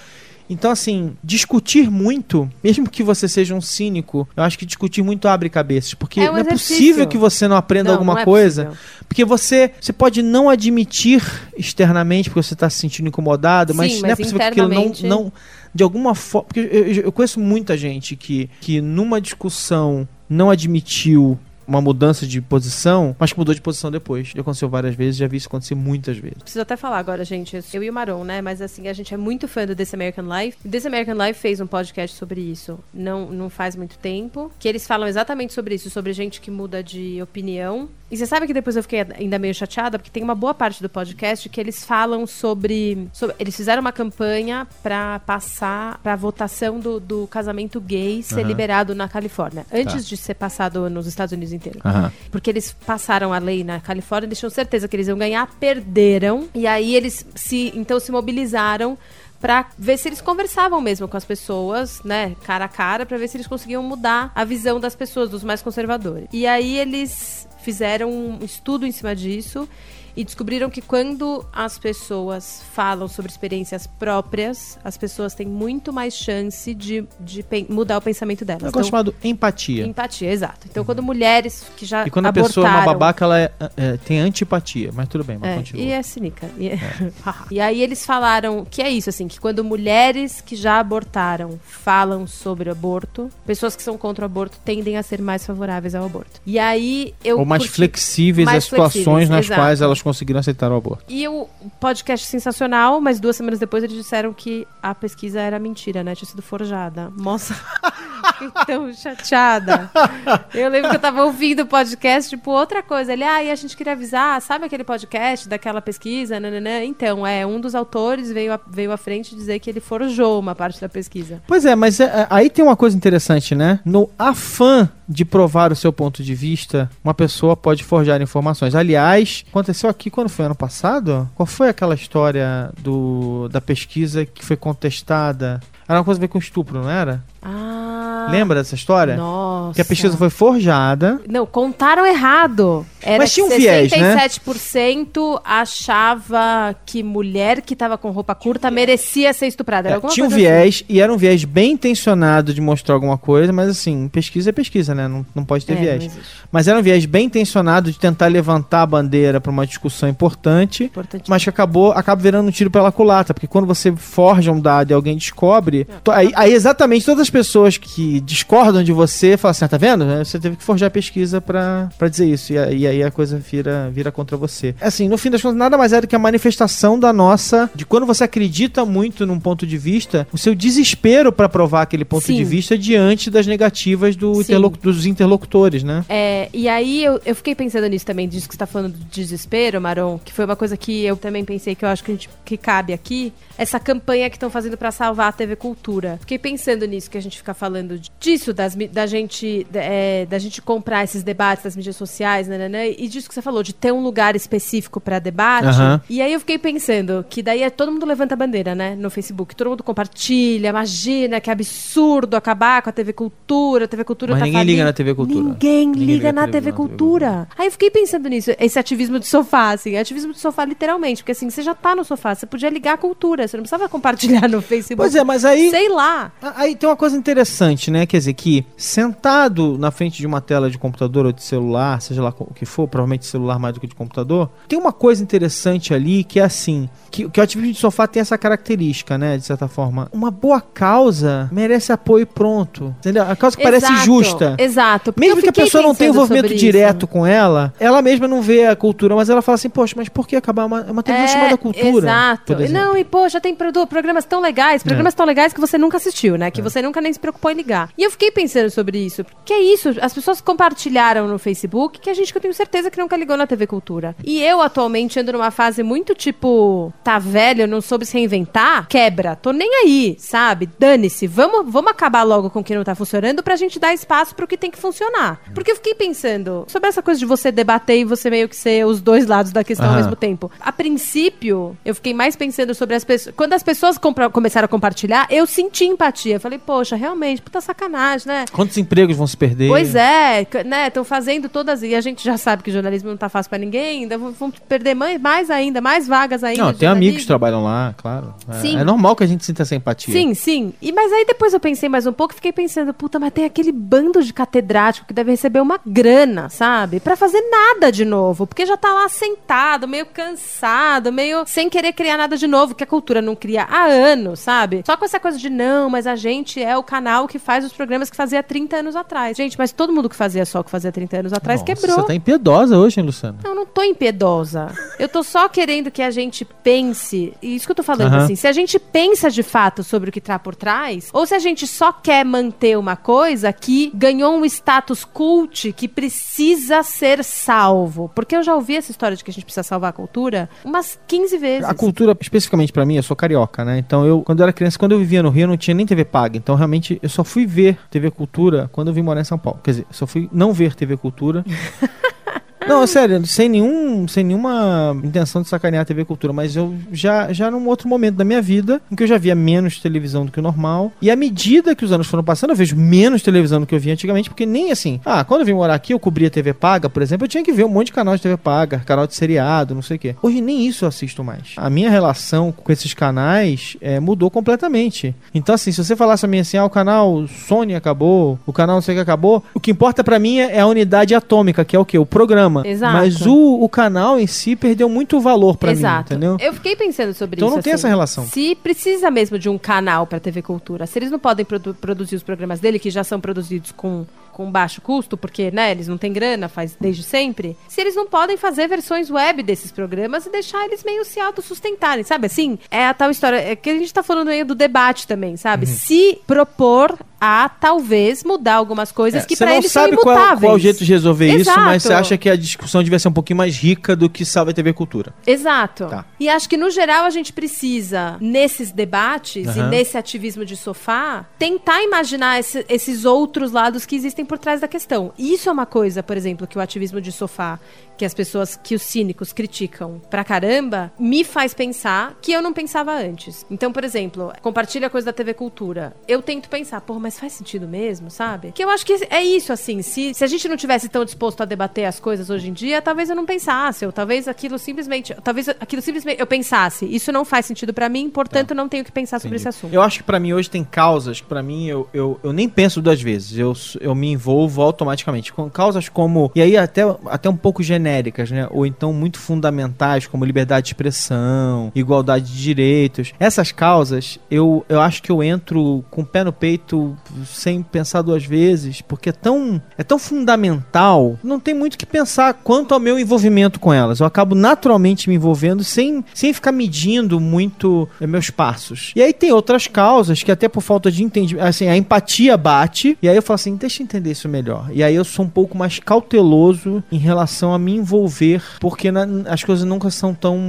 Speaker 2: Então, assim, discutir muito, mesmo que você seja um cínico, eu acho que discutir muito abre cabeças. Porque
Speaker 3: É um
Speaker 2: não é
Speaker 3: exercício.
Speaker 2: possível que você não aprenda
Speaker 3: Não,
Speaker 2: alguma
Speaker 3: não é
Speaker 2: coisa.
Speaker 3: possível.
Speaker 2: Porque você, você pode não admitir externamente porque você está se sentindo incomodado, mas,
Speaker 3: Sim,
Speaker 2: não é
Speaker 3: mas
Speaker 2: possível que aquilo não, não. De alguma forma. Porque eu, eu- eu conheço muita gente que, que numa discussão não admitiu uma mudança de posição, mas que mudou de posição depois. Já aconteceu várias vezes, já vi isso acontecer muitas vezes.
Speaker 3: Preciso até falar agora, gente. Eu e o Maron, né? Mas assim, a gente é muito fã do This American Life. O This American Life fez um podcast sobre isso não, não faz muito tempo. Que eles falam exatamente sobre isso, sobre gente que muda de opinião. E você sabe que depois eu fiquei ainda meio chateada, porque tem uma boa parte do podcast que eles falam sobre. sobre- eles fizeram uma campanha pra passar pra votação do, do casamento gay ser
Speaker 2: Aham.
Speaker 3: liberado na Califórnia. Antes de ser passado nos Estados Unidos inteiro. Porque eles passaram a lei na Califórnia, eles tinham certeza que eles iam ganhar, perderam. E aí eles se então se mobilizaram pra ver se eles conversavam mesmo com as pessoas, né, cara a cara, pra ver se eles conseguiam mudar a visão das pessoas, dos mais conservadores. E aí eles fizeram um estudo em cima disso e descobriram que quando as pessoas falam sobre experiências próprias, as pessoas têm muito mais chance de, de mudar o pensamento delas.
Speaker 2: Um negócio chamado empatia.
Speaker 3: Empatia, exato. Então, quando mulheres que já
Speaker 2: E quando a
Speaker 3: abortaram...
Speaker 2: pessoa é uma babaca, ela é- é, tem antipatia. Mas tudo bem, mas
Speaker 3: É,
Speaker 2: continua.
Speaker 3: e é cínica. E, é- e aí eles falaram que é isso, assim, que quando mulheres que já abortaram falam sobre aborto, pessoas que são contra o aborto tendem a ser mais favoráveis ao aborto. E aí eu
Speaker 2: Ou mais
Speaker 3: curti-
Speaker 2: flexíveis
Speaker 3: mais
Speaker 2: às situações
Speaker 3: flexíveis,
Speaker 2: nas
Speaker 3: exato.
Speaker 2: quais elas conseguiram aceitar o aborto.
Speaker 3: E o podcast sensacional, mas duas semanas depois eles disseram que a pesquisa era mentira, né? Tinha sido forjada. Nossa, fiquei tão chateada. Eu lembro que eu tava ouvindo o podcast, tipo, outra coisa. Ele, ah, e a gente queria avisar, sabe aquele podcast daquela pesquisa? Nananã? Então, é, um dos autores veio, a, veio à frente dizer que ele forjou uma parte da pesquisa.
Speaker 2: Pois é, mas é, é, aí tem uma coisa interessante, né? No afã de provar o seu ponto de vista, uma pessoa pode forjar informações. Aliás, aconteceu aqui quando foi ano passado? Qual foi aquela história do, da pesquisa que foi contestada? Era uma coisa a ver com estupro, não era?
Speaker 3: Ah.
Speaker 2: Lembra dessa história?
Speaker 3: Nossa.
Speaker 2: Que a pesquisa foi forjada.
Speaker 3: Não, contaram errado. Era
Speaker 2: Mas tinha um viés, né?
Speaker 3: 67% achava que mulher que tava com roupa curta merecia ser estuprada. Era
Speaker 2: É, tinha um
Speaker 3: coisa
Speaker 2: viés, e era um viés bem intencionado de mostrar alguma coisa, mas assim, pesquisa é pesquisa, né? Não, não pode ter
Speaker 3: assim. É,
Speaker 2: viés.
Speaker 3: existe.
Speaker 2: Mas era um viés bem intencionado de tentar levantar a bandeira para uma discussão importante, mas que acabou acaba virando um tiro pela culatra, porque quando você forja um dado e alguém descobre, aí, aí exatamente todas as pessoas que discordam de você falam assim, ah, tá vendo? Você teve que forjar a pesquisa pra pra dizer isso, e, e aí a coisa vira, vira contra você. Assim, no fim das contas, nada mais é do que a manifestação da nossa, de quando você acredita muito num ponto de vista, o seu desespero pra provar aquele ponto
Speaker 3: Sim.
Speaker 2: de vista diante das negativas do
Speaker 3: Sim.
Speaker 2: interlocu- dos interlocutores, né?
Speaker 3: É, e aí eu, eu fiquei pensando nisso também, disso que você tá falando do desespero, Maron, que foi uma coisa que eu também pensei que eu acho que, a gente, que cabe aqui, essa campanha que estão fazendo pra salvar a TV Cultura. Fiquei pensando nisso, que a gente fica falando disso, das, da, gente, é, da gente comprar esses debates das mídias sociais, nananã, e disso que você falou, de ter um lugar específico pra debate.
Speaker 2: Aham.
Speaker 3: E aí eu fiquei pensando que daí é, todo mundo levanta a bandeira, né, no Facebook, todo mundo compartilha, imagina que absurdo acabar com a TV Cultura, a TV Cultura
Speaker 2: Mas
Speaker 3: tá
Speaker 2: ninguém liga
Speaker 3: falindo.
Speaker 2: na TV Cultura.
Speaker 3: Ninguém,
Speaker 2: Ninguém
Speaker 3: liga na TV Cultura. Aí eu fiquei pensando nisso, esse ativismo de sofá, assim, ativismo de sofá literalmente, porque assim, você já tá no sofá, você podia ligar a cultura, você não precisava compartilhar no Facebook.
Speaker 2: Pois é, mas aí
Speaker 3: Sei lá.
Speaker 2: Aí tem uma coisa interessante, né? Quer dizer, que sentado na frente de uma tela de computador ou de celular, seja lá o que for, provavelmente celular mais do que de computador, tem uma coisa interessante ali que é assim: que, que o ativismo de sofá tem essa característica, né? De certa forma. Uma boa causa merece apoio pronto. Entendeu? A causa que parece
Speaker 3: Exato,
Speaker 2: justa.
Speaker 3: Exato.
Speaker 2: Mesmo que a pessoa não tenha envolvimento direto com ela, ela mesma não vê a cultura, mas ela fala assim, poxa, mas por que acabar uma, uma televisão chamada cultura?
Speaker 3: Exato. Não, e poxa, tem programas tão legais,
Speaker 2: É.
Speaker 3: programas tão legais que você nunca assistiu, né? Que você nunca nem se preocupou em ligar. E eu fiquei pensando sobre isso. Que é isso, as pessoas compartilharam no Facebook, que a gente que eu tenho certeza que nunca ligou na TV Cultura. E eu, atualmente, ando numa fase muito tipo, tá velho, não soube se reinventar, quebra. Tô nem aí, sabe? Dane-se. Vamos, vamos acabar logo com o que não tá funcionando pra gente dar espaço pro que tem que funcionar. Porque eu fiquei pensando sobre essa coisa de você debater e você meio que ser os dois lados da questão ao mesmo tempo. A princípio, eu fiquei mais pensando sobre as pessoas. Quando as pessoas começaram a compartilhar, eu senti empatia. Falei, poxa, realmente, puta sacanagem, né?
Speaker 2: Quantos empregos vão se perder?
Speaker 3: Pois é, né? Estão fazendo todas. E a gente já sabe que o jornalismo não tá fácil pra ninguém, ainda vão- perder mais, ainda, mais vagas ainda.
Speaker 2: Não, tem amigos que trabalham lá, claro. É, é normal que a gente sinta essa empatia.
Speaker 3: Sim, sim. E, mas aí depois eu pensei mais um pouco e fiquei pensando, puta, mas tem aquele bando de catedrático que deve receber uma grana, sabe? Pra fazer nada de novo. Porque já tá lá sentado, meio cansado, meio sem querer criar nada de novo, que a cultura não cria há anos, sabe? Só com essa coisa de não, mas a gente é o canal que faz os programas que fazia 30 anos atrás. Gente, mas todo mundo que fazia só o que fazia 30 anos atrás
Speaker 2: Nossa,
Speaker 3: quebrou.
Speaker 2: Você tá impiedosa hoje, hein, Luciano?
Speaker 3: Não, eu não tô impiedosa. Eu tô só querendo que a gente pense. E isso que eu tô falando,
Speaker 2: Aham.
Speaker 3: assim. Se a gente pensa de fato sobre o que tá por trás, ou se a gente só quer manter uma coisa que ganhou um status cult que precisa ser salvo. Porque eu já ouvi essa história de que a gente precisa salvar a cultura umas 15 vezes.
Speaker 2: A cultura, especificamente pra mim, eu sou carioca, né? Então eu, quando eu era criança, quando eu vivia no Rio, não tinha nem TV paga. Então realmente eu só fui ver TV Cultura quando eu vim morar em São Paulo. Quer dizer, só fui não ver TV Cultura. Não, sério, sem nenhum, sem nenhuma intenção de sacanear a TV Cultura, mas eu já, já num outro momento da minha vida, em que eu já via menos televisão do que o normal, e à medida que os anos foram passando, eu vejo menos televisão do que eu via antigamente, porque nem assim, ah, quando eu vim morar aqui, eu cobria TV paga, por exemplo, eu tinha que ver um monte de canal de TV paga, canal de seriado, não sei o quê. Hoje nem isso eu assisto mais. A minha relação com esses canais é, mudou completamente. Então, assim, se você falasse a mim assim, ah, o canal Sony acabou, o canal não sei o que acabou, o que importa pra mim é a unidade atômica, que é o quê? O programa.
Speaker 3: Exato.
Speaker 2: Mas o, o canal em si perdeu muito valor pra mim, entendeu?
Speaker 3: Eu fiquei pensando sobre
Speaker 2: Então
Speaker 3: isso.
Speaker 2: não tem
Speaker 3: assim.
Speaker 2: essa relação.
Speaker 3: Se precisa mesmo de um canal pra TV Cultura, se eles não podem produ- produzir os programas dele, que já são produzidos com, com baixo custo, porque né, eles não têm grana, faz desde sempre, se eles não podem fazer versões web desses programas e deixar eles meio se autossustentarem, sabe? Assim, é a tal história, é que a gente tá falando aí do debate também, sabe?
Speaker 2: Uhum.
Speaker 3: Se propor a talvez mudar algumas coisas
Speaker 2: É,
Speaker 3: que
Speaker 2: você não
Speaker 3: eles
Speaker 2: sabe
Speaker 3: são
Speaker 2: qual,
Speaker 3: imutáveis.
Speaker 2: qual o jeito de resolver isso,
Speaker 3: Exato.
Speaker 2: mas você acha que a discussão devia ser um pouquinho mais rica do que salva a TV Cultura.
Speaker 3: Exato.
Speaker 2: Tá.
Speaker 3: E acho que, no geral, a gente precisa, nesses debates e
Speaker 2: Aham.
Speaker 3: nesse ativismo de sofá, tentar imaginar esse- esses outros lados que existem por trás da questão. E isso é uma coisa, por exemplo, que o ativismo de sofá, que as pessoas, que os cínicos criticam pra caramba, me faz pensar que eu não pensava antes. Então, por exemplo, compartilha a coisa da TV Cultura. Eu tento pensar, pô, mas faz sentido mesmo, sabe? Que eu acho que é isso, assim, se, se a gente não tivesse tão disposto a debater as coisas hoje em dia, talvez eu não pensasse, ou talvez aquilo simplesmente, talvez aquilo simplesmente eu pensasse, isso não faz sentido pra mim, portanto não tenho que pensar sobre esse assunto.
Speaker 2: Eu acho que pra mim hoje tem causas que pra mim eu, eu, eu nem penso duas vezes. Eu, eu me envolvo automaticamente. Com causas como. E aí até, até um pouco genéricas, né? Ou então muito fundamentais, como liberdade de expressão, igualdade de direitos. Essas causas, eu, eu acho que eu entro com o pé no peito sem pensar duas vezes, porque é tão, é tão fundamental, não tem muito o que pensar quanto ao meu envolvimento com elas. Eu acabo naturalmente me envolvendo sem, sem ficar medindo muito eh, meus passos. E aí tem outras causas que até por falta de entendimento, assim, a empatia bate, e aí eu falo assim, deixa eu entender isso melhor. E aí eu sou um pouco mais cauteloso em relação a me envolver, porque na- as coisas nunca são tão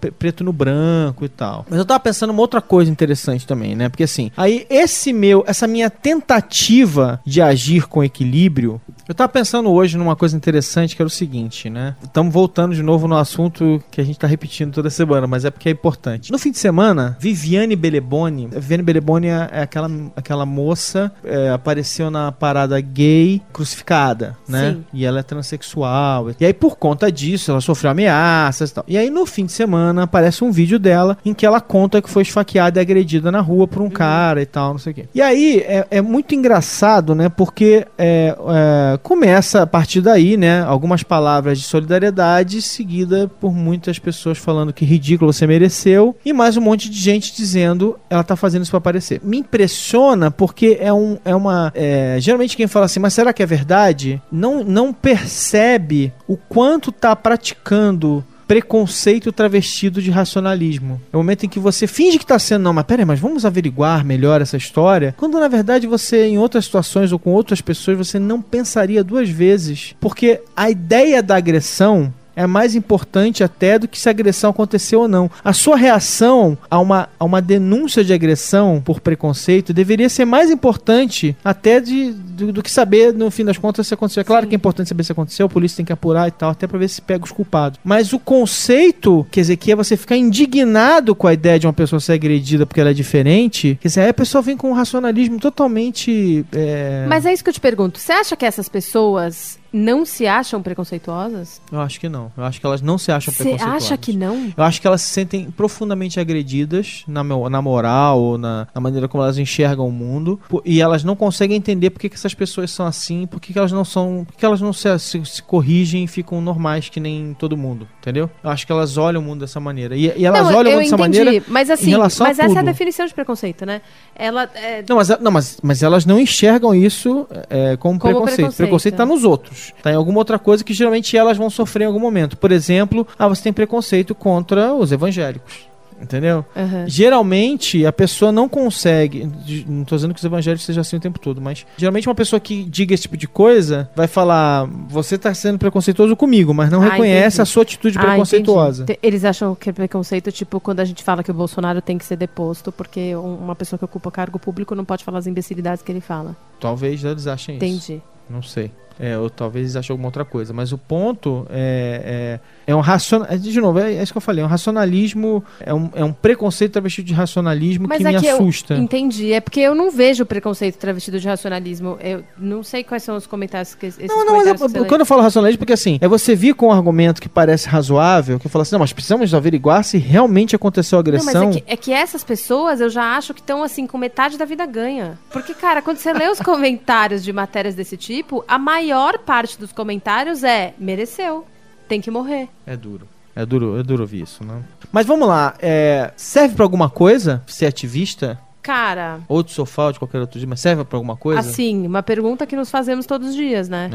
Speaker 2: pre- preto no branco e tal. Mas eu tava pensando uma outra coisa interessante também, né? Porque assim, aí esse meu, essa minha tentativa de agir com equilíbrio, eu tava pensando hoje numa coisa interessante que era o seguinte, né? Estamos voltando de novo no assunto que a gente tá repetindo toda semana, mas é porque é importante. No fim de semana, Viviane Beleboni, Viviane Beleboni é é aquela, aquela moça, é, apareceu na parada gay crucificada, né?
Speaker 3: Sim.
Speaker 2: E ela é transexual. E aí, por conta disso, ela sofreu ameaças e tal. E aí, no fim de semana, aparece um vídeo dela em que ela conta que foi esfaqueada e agredida na rua por um cara e tal, não sei o quê. E aí, é, é muito engraçado, né? Porque é, é, começa a partir daí, né? Algumas palavras de solidariedade, seguida por muitas pessoas falando que ridículo você mereceu. E mais um monte de gente dizendo ela tá fazendo isso pra aparecer. Me impressiona porque é, um, é uma. é, geralmente quem fala assim, mas será que é verdade? Não, não percebe o quanto tá praticando preconceito travestido de racionalismo. É o momento em que você finge que tá sendo, não, mas peraí, mas vamos averiguar melhor essa história. Quando na verdade você, em outras situações ou com outras pessoas, você não pensaria duas vezes. Porque a ideia da agressão é mais importante até do que se a agressão aconteceu ou não. A sua reação a uma, a uma denúncia de agressão por preconceito deveria ser mais importante até de, do, do que saber, no fim das contas, se aconteceu. É claro
Speaker 3: Sim.
Speaker 2: que é importante saber se aconteceu, a polícia tem que apurar e tal, até pra ver se pega os culpados. Mas o conceito, quer dizer, que é você ficar indignado com a ideia de uma pessoa ser agredida porque ela é diferente, quer dizer, aí a pessoa vem com um racionalismo totalmente. é,
Speaker 3: Mas é isso que eu te pergunto. Você acha que essas pessoas não se acham preconceituosas?
Speaker 2: Eu acho que não. Eu acho que elas não se acham
Speaker 3: Você
Speaker 2: preconceituosas.
Speaker 3: acha que não?
Speaker 2: Eu acho que elas se sentem profundamente agredidas na, na moral ou na, na maneira como elas enxergam o mundo. E elas não conseguem entender por que, que essas pessoas são assim, por que, que elas não são. Por que elas não se, se- se corrigem e ficam normais que nem todo mundo. Entendeu? Eu acho que elas olham o mundo dessa maneira. E, e elas
Speaker 3: não,
Speaker 2: olham o mundo dessa
Speaker 3: entendi,
Speaker 2: maneira.
Speaker 3: mas assim,
Speaker 2: relação a
Speaker 3: mas essa é a
Speaker 2: tudo.
Speaker 3: definição de preconceito, né? Ela é,
Speaker 2: Não mas, não, mas, mas elas não enxergam isso é, como,
Speaker 3: Como
Speaker 2: preconceito.
Speaker 3: preconceito.
Speaker 2: Preconceito tá nos outros. Tá em alguma outra coisa que geralmente elas vão sofrer em algum momento. Por exemplo, ah, você tem preconceito contra os evangélicos. Entendeu?
Speaker 3: aham.
Speaker 2: Geralmente a pessoa não consegue. Não tô dizendo que os evangélicos sejam assim o tempo todo, mas geralmente uma pessoa que diga esse tipo de coisa vai falar: você tá sendo preconceituoso comigo, mas não
Speaker 3: Ah,
Speaker 2: reconhece
Speaker 3: entendi.
Speaker 2: a sua atitude
Speaker 3: Ah,
Speaker 2: preconceituosa.
Speaker 3: entendi. Te- Eles acham que é preconceito, tipo, quando a gente fala que o Bolsonaro tem que ser deposto, porque um- uma pessoa que ocupa cargo público não pode falar as imbecilidades que ele fala.
Speaker 2: Talvez eles achem isso.
Speaker 3: Entendi.
Speaker 2: Não sei. É, ou talvez eles alguma outra coisa. Mas o ponto é, é, é um racional. De novo, é, é isso que eu falei. É um racionalismo. É um, é um preconceito travestido de racionalismo
Speaker 3: Mas
Speaker 2: que
Speaker 3: é
Speaker 2: me
Speaker 3: eu
Speaker 2: assusta.
Speaker 3: entendi. É porque eu não vejo preconceito travestido de racionalismo. Eu não sei quais são os comentários que esses
Speaker 2: Não, não, mas é-
Speaker 3: lê.
Speaker 2: quando eu falo racionalismo, porque assim, é você vir com um argumento que parece razoável, que fala assim, não, mas precisamos averiguar se realmente aconteceu a
Speaker 3: Não, mas
Speaker 2: agressão.
Speaker 3: é que, é que essas pessoas eu já acho que estão assim com metade da vida ganha. Porque, cara, quando você lê os comentários de matérias desse tipo, a maior parte dos comentários é mereceu, tem que morrer.
Speaker 2: É duro. É duro, é duro ouvir isso, né? Mas vamos lá, é, serve pra alguma coisa ser ativista?
Speaker 3: Cara,
Speaker 2: Ou de sofá ou de qualquer outro dia, mas serve pra alguma coisa?
Speaker 3: assim, uma pergunta que nos fazemos todos os dias, né?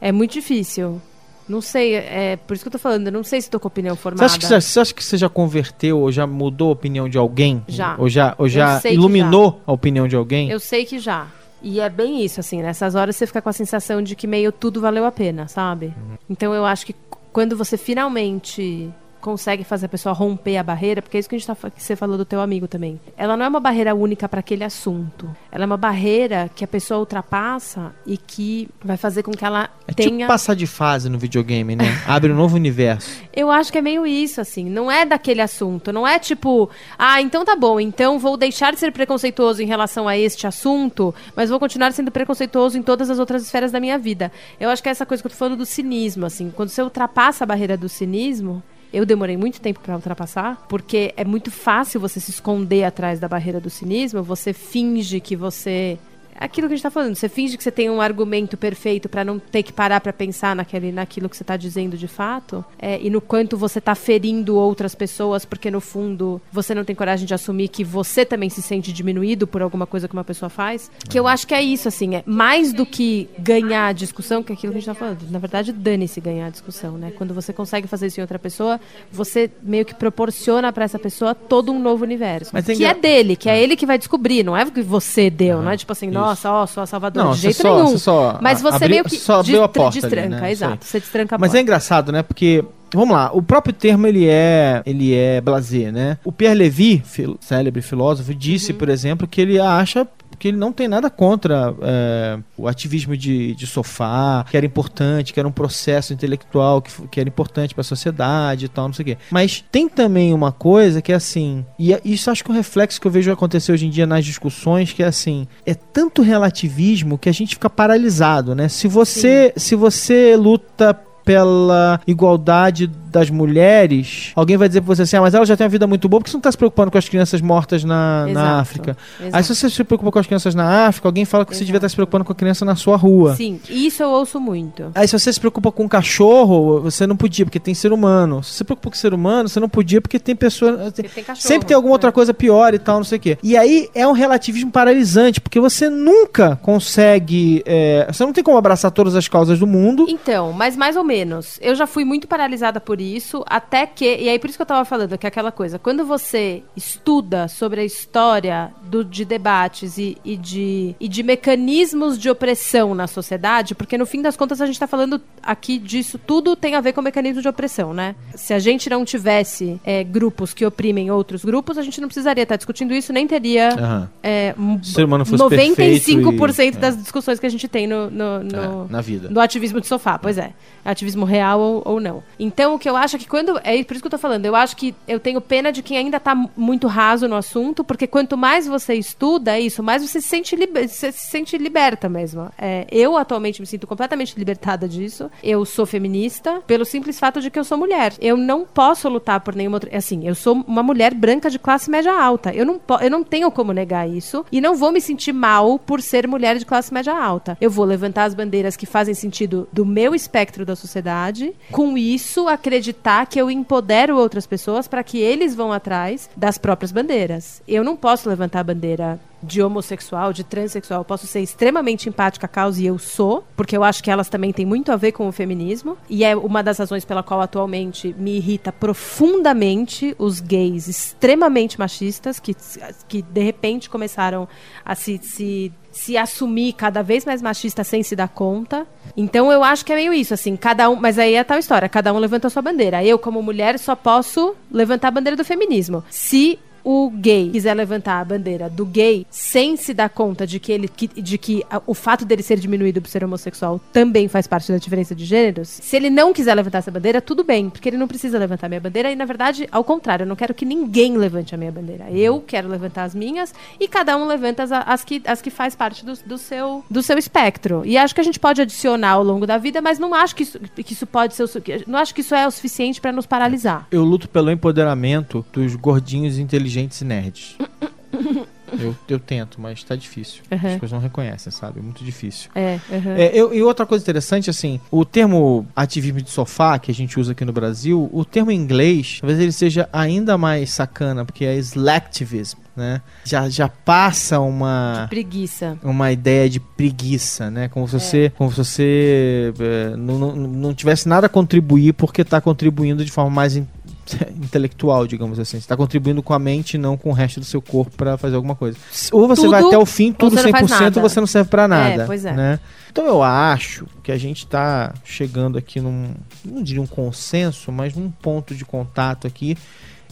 Speaker 2: É.
Speaker 3: É muito difícil. Não sei, é por isso que eu tô falando, eu não sei se tô com opinião
Speaker 2: Você
Speaker 3: formada.
Speaker 2: acha, que, você- você acha que você já converteu ou já mudou a opinião de alguém?
Speaker 3: Já.
Speaker 2: Ou já, ou já iluminou a opinião de alguém?
Speaker 3: Eu sei que já. E é bem isso, assim, nessas horas você fica com a sensação de que meio tudo valeu a pena, sabe?
Speaker 2: Uhum.
Speaker 3: Então eu acho que quando você finalmente consegue fazer a pessoa romper a barreira, porque é isso que, a gente tá, que você falou do teu amigo também. Ela não é uma barreira única para aquele assunto. Ela é uma barreira que a pessoa ultrapassa e que vai fazer com que ela
Speaker 2: É tipo
Speaker 3: tenha.
Speaker 2: passar de fase no videogame, né? Abre um novo universo.
Speaker 3: Eu acho que é meio isso, assim. Não é daquele assunto. Não é tipo, ah, então tá bom, então vou deixar de ser preconceituoso em relação a este assunto, mas vou continuar sendo preconceituoso em todas as outras esferas da minha vida. Eu acho que é essa coisa que eu tô falando do cinismo, assim. Quando você ultrapassa a barreira do cinismo. Eu demorei muito tempo pra ultrapassar, porque é muito fácil você se esconder atrás da barreira do cinismo, você finge que você aquilo que a gente tá falando. Você finge que você tem um argumento perfeito pra não ter que parar pra pensar naquele, naquilo que você tá dizendo de fato. é, e no quanto você tá ferindo outras pessoas, porque no fundo você não tem coragem de assumir que você também se sente diminuído por alguma coisa que uma pessoa faz. Que eu acho que é isso, assim, é mais do que ganhar a discussão, que é aquilo que a gente tá falando. Na verdade, dane-se ganhar a discussão, né? Quando você consegue fazer isso em outra pessoa, você meio que proporciona pra essa pessoa todo um novo universo.
Speaker 2: Mas
Speaker 3: que é dele, que é ele que vai descobrir, não é o que você deu, não é tipo assim, nossa, ó, sou a salvadora,
Speaker 2: Não,
Speaker 3: de jeito
Speaker 2: só-
Speaker 3: nenhum.
Speaker 2: você só
Speaker 3: Mas você
Speaker 2: abriu-
Speaker 3: meio que
Speaker 2: só abriu a porta ali,
Speaker 3: destranca,
Speaker 2: né? Isso aí.
Speaker 3: exato, você destranca a
Speaker 2: Mas é engraçado, né? Porque, vamos lá, o próprio termo ele é, ele é blasé, né? O Pierre Levy, fil- célebre filósofo, disse,
Speaker 3: Uhum.
Speaker 2: por exemplo, que ele acha que ele não tem nada contra é, o ativismo de, de sofá, que era importante, que era um processo intelectual que, que era importante para a sociedade e tal, não sei o quê. Mas tem também uma coisa que é assim, e é- isso acho que é um reflexo que eu vejo acontecer hoje em dia nas discussões, que é assim, é tanto relativismo que a gente fica paralisado, né? Se você, se você luta pela igualdade das mulheres, alguém vai dizer pra você assim, ah, mas ela já tem uma vida muito boa, por que você não tá se preocupando com as crianças mortas na, na
Speaker 3: Exato,
Speaker 2: África?
Speaker 3: exato.
Speaker 2: Aí se você se preocupa com as crianças na África, alguém fala que você devia estar se preocupando com a criança na sua rua.
Speaker 3: Sim, isso eu ouço muito.
Speaker 2: Aí se você se preocupa com um cachorro, você não podia, porque tem ser humano. Se você se preocupa com ser humano, você não podia, porque tem pessoa...
Speaker 3: Tem cachorro,
Speaker 2: Sempre tem alguma outra
Speaker 3: né?
Speaker 2: coisa pior e tal, não sei o quê. E aí é um relativismo paralisante, porque você nunca consegue... é, você não tem como abraçar todas as causas do mundo.
Speaker 3: Então, mas mais ou menos. Eu já fui muito paralisada por isso, até que. E aí, por isso que eu tava falando, que é aquela coisa. Quando você estuda sobre a história do, de debates e, e de, e de mecanismos de opressão na sociedade, porque no fim das contas a gente tá falando aqui disso, tudo tem a ver com mecanismo de opressão, né? Se a gente não tivesse é, grupos que oprimem outros grupos, a gente não precisaria estar discutindo isso, nem teria
Speaker 2: Aham.
Speaker 3: é, um-
Speaker 2: Se o ser humano fosse
Speaker 3: 95%
Speaker 2: perfeito e-
Speaker 3: das discussões que a gente tem no, no- no-
Speaker 2: É, na vida.
Speaker 3: no ativismo de sofá, pois é. Ativismo real ou, ou não. Então, o que eu acho é que quando. É por isso que eu tô falando. Eu acho que eu tenho pena de quem ainda tá mu- muito raso no assunto, porque quanto mais você estuda é isso, mais você se sente, liber- se sente liberta mesmo. É, eu, atualmente, me sinto completamente libertada disso. Eu sou feminista pelo simples fato de que eu sou mulher. Eu não posso lutar por nenhuma outra. Assim, eu sou uma mulher branca de classe média alta. Eu não, eu não tenho como negar isso. E não vou me sentir mal por ser mulher de classe média alta. Eu vou levantar as bandeiras que fazem sentido do meu espectro da sociedade. Com isso, acreditar que eu empodero outras pessoas para que eles vão atrás das próprias bandeiras. Eu não posso levantar a bandeira de homossexual, de transexual. Eu posso ser extremamente empática à causa e eu sou, porque eu acho que elas também têm muito a ver com o feminismo. E é uma das razões pela qual atualmente me irrita profundamente os gays extremamente machistas que, que de repente começaram a se, se se assumir cada vez mais machista sem se dar conta. Então eu acho que é meio isso, assim, cada um. Mas aí é tal história, cada um levanta a sua bandeira. Eu, como mulher, só posso levantar a bandeira do feminismo. Se o gay quiser levantar a bandeira do gay sem se dar conta de que ele que- de que a- o fato dele ser diminuído por ser homossexual também faz parte da diferença de gêneros, se ele não quiser levantar essa bandeira, tudo bem, porque ele não precisa levantar a minha bandeira e na verdade, ao contrário, eu não quero que ninguém levante a minha bandeira. Eu quero levantar as minhas e cada um levanta as, as que as que faz parte do, do seu do seu espectro. E acho que a gente pode adicionar ao longo da vida, mas não acho que isso, que isso pode ser não acho que isso é o suficiente para nos paralisar.
Speaker 2: Eu luto pelo empoderamento dos gordinhos inteligentes e nerds. eu, eu tento, mas tá difícil. As
Speaker 3: Uhum.
Speaker 2: pessoas não reconhecem, sabe? É muito difícil.
Speaker 3: É, uhum.
Speaker 2: É, eu- e outra coisa interessante, assim, o termo ativismo de sofá, que a gente usa aqui no Brasil, o termo em inglês, talvez ele seja ainda mais sacana, porque é slacktivism, né? Já, já passa uma
Speaker 3: preguiça.
Speaker 2: uma ideia de preguiça, né? Como se você, como se você é, não, não, não tivesse nada a contribuir porque está contribuindo de forma mais in- intelectual, digamos assim. Você está contribuindo com a mente e não com o resto do seu corpo para fazer alguma coisa. Ou você
Speaker 3: Tudo,
Speaker 2: vai até o fim, tudo
Speaker 3: você não faz
Speaker 2: 100%
Speaker 3: nada.
Speaker 2: ou você não serve para nada.
Speaker 3: pois é.
Speaker 2: Né? Então eu acho que a gente está chegando aqui num, não diria um consenso, mas num ponto de contato aqui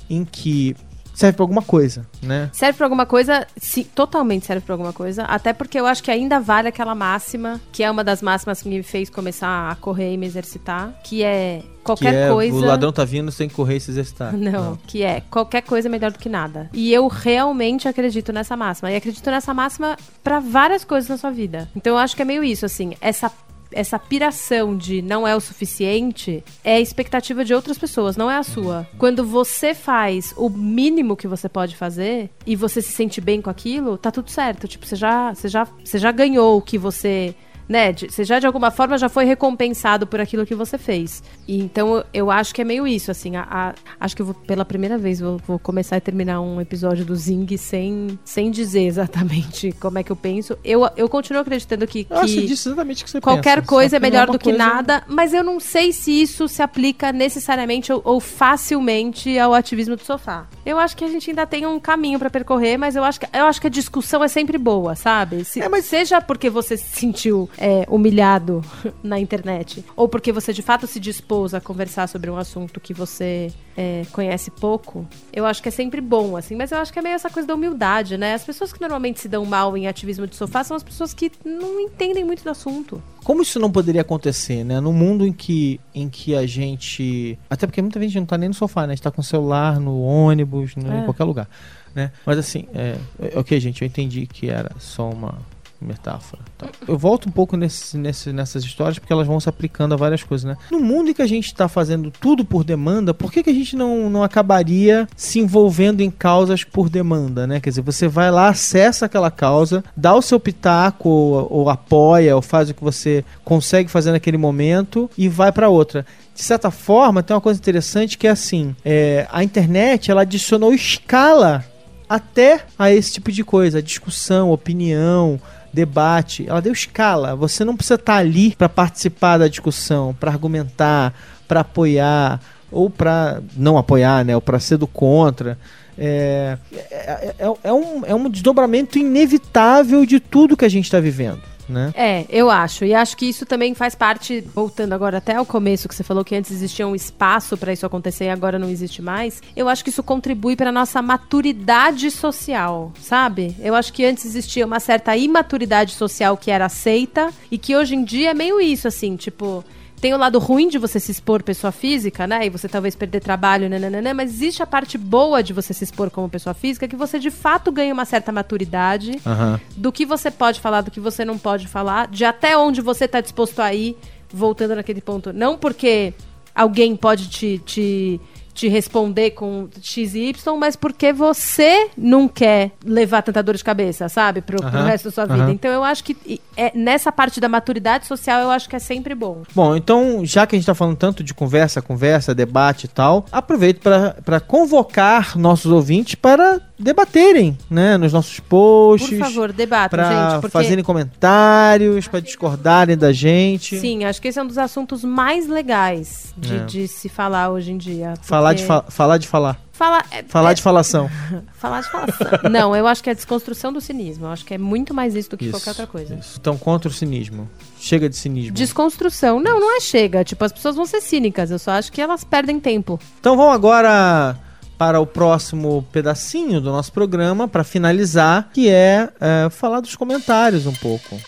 Speaker 2: em que serve para alguma coisa, né?
Speaker 3: Serve pra alguma coisa? Sim, totalmente serve pra alguma coisa. Até porque eu acho que ainda vale aquela máxima, que é uma das máximas que me fez começar a correr e me exercitar, que é qualquer
Speaker 2: que é,
Speaker 3: coisa.
Speaker 2: o ladrão tá vindo sem correr e se exercitar.
Speaker 3: Não, que é qualquer coisa é melhor do que nada. E eu realmente acredito nessa máxima. E acredito nessa máxima pra várias coisas na sua vida. Então eu acho que é meio isso, assim, essa. Essa piração de não é o suficiente é a expectativa de outras pessoas, não é a sua. Quando você faz o mínimo que você pode fazer e você se sente bem com aquilo, tá tudo certo. Tipo, você já, você já, você já ganhou o que você né? de- Você já de alguma forma já foi recompensado por aquilo que você fez. E então eu- eu acho que é meio isso, assim. a- a- acho que eu vou, pela primeira vez, vou, vou começar a terminar um episódio do Zing sem, sem dizer exatamente como é que eu penso. Eu, eu continuo acreditando que,
Speaker 2: Ah, você
Speaker 3: que
Speaker 2: disse exatamente o que você
Speaker 3: qualquer
Speaker 2: pensa,
Speaker 3: coisa
Speaker 2: só
Speaker 3: é
Speaker 2: não
Speaker 3: melhor do que
Speaker 2: coisa-
Speaker 3: nada, mas eu não sei se isso se aplica necessariamente ou, ou facilmente ao ativismo do sofá. Eu acho que a gente ainda tem um caminho pra percorrer, mas eu acho que, eu acho que a discussão é sempre boa, sabe? Se-
Speaker 2: É, mas-
Speaker 3: Seja porque você se sentiu é, humilhado na internet, ou porque você de fato se dispôs a conversar sobre um assunto que você é, conhece pouco, eu acho que é sempre bom, assim, mas eu acho que é meio essa coisa da humildade, né? As pessoas que normalmente se dão mal em ativismo de sofá são as pessoas que não entendem muito do assunto.
Speaker 2: Como isso não poderia acontecer, né? No mundo em que, em que a gente. Até porque muita gente não tá nem no sofá, né? A gente tá com o celular, no ônibus, né?
Speaker 3: É.
Speaker 2: em qualquer lugar. Né? Mas assim, é, é, ok, gente, eu entendi que era só uma metáfora. tá? Eu volto um pouco nesse, nesse, nessas histórias porque elas vão se aplicando a várias coisas, né? No mundo em que a gente está fazendo tudo por demanda, por que, que a gente não, não acabaria se envolvendo em causas por demanda, né? Quer dizer, você vai lá, acessa aquela causa, dá o seu pitaco, ou, ou apoia, ou faz o que você consegue fazer naquele momento e vai para outra. De certa forma, tem uma coisa interessante que é assim: é, a internet ela adicionou escala até a esse tipo de coisa, discussão, opinião, debate, ela deu escala. Você não precisa estar ali para participar da discussão, para argumentar, para apoiar. ou para não apoiar, né, ou para ser do contra. É, é, é, é um, é um desdobramento inevitável de tudo que a gente está vivendo. Né?
Speaker 3: É, eu acho. E acho que isso também faz parte, voltando agora até ao começo, que você falou que antes existia um espaço para isso acontecer e agora não existe mais. Eu acho que isso contribui para nossa maturidade social, sabe? Eu acho que antes existia uma certa imaturidade social que era aceita e que hoje em dia é meio isso, assim, tipo tem o lado ruim de você se expor pessoa física, né? E você talvez perder trabalho, nananana, mas existe a parte boa de você se expor como pessoa física, que você de fato ganha uma certa maturidade
Speaker 2: Aham.
Speaker 3: do que você pode falar, do que você não pode falar, de até onde você está disposto a ir, voltando naquele ponto. Não porque alguém pode te, te, te responder com X e Y, mas porque você não quer levar tanta dor de cabeça, sabe? Pro, pro
Speaker 2: Aham,
Speaker 3: resto da sua vida. Então eu acho que é, nessa parte da maturidade social, eu acho que é sempre bom.
Speaker 2: Bom, então, já que a gente está falando tanto de conversa, conversa, debate e tal, aproveito para convocar nossos ouvintes para debaterem, né, nos nossos posts.
Speaker 3: Por favor, debatam, gente. Porque,
Speaker 2: fazerem comentários, para discordarem da gente.
Speaker 3: sim, acho que esse é um dos assuntos mais legais de,
Speaker 2: É.
Speaker 3: de se falar hoje em dia.
Speaker 2: Falar de,
Speaker 3: porque-
Speaker 2: fa falar de falar.
Speaker 3: Falar, é-
Speaker 2: Falar
Speaker 3: é-
Speaker 2: de falação.
Speaker 3: Falar de falação. Não, eu acho que é a desconstrução do cinismo. Eu acho que é muito mais isso do que
Speaker 2: Isso,
Speaker 3: qualquer outra coisa.
Speaker 2: isso. Então, contra o cinismo. Chega de cinismo.
Speaker 3: Desconstrução. Não, não é chega. Tipo, as pessoas vão ser cínicas. Eu só acho que elas perdem tempo.
Speaker 2: Então vamos agora para o próximo pedacinho do nosso programa, para finalizar, que é, é, falar dos comentários um pouco.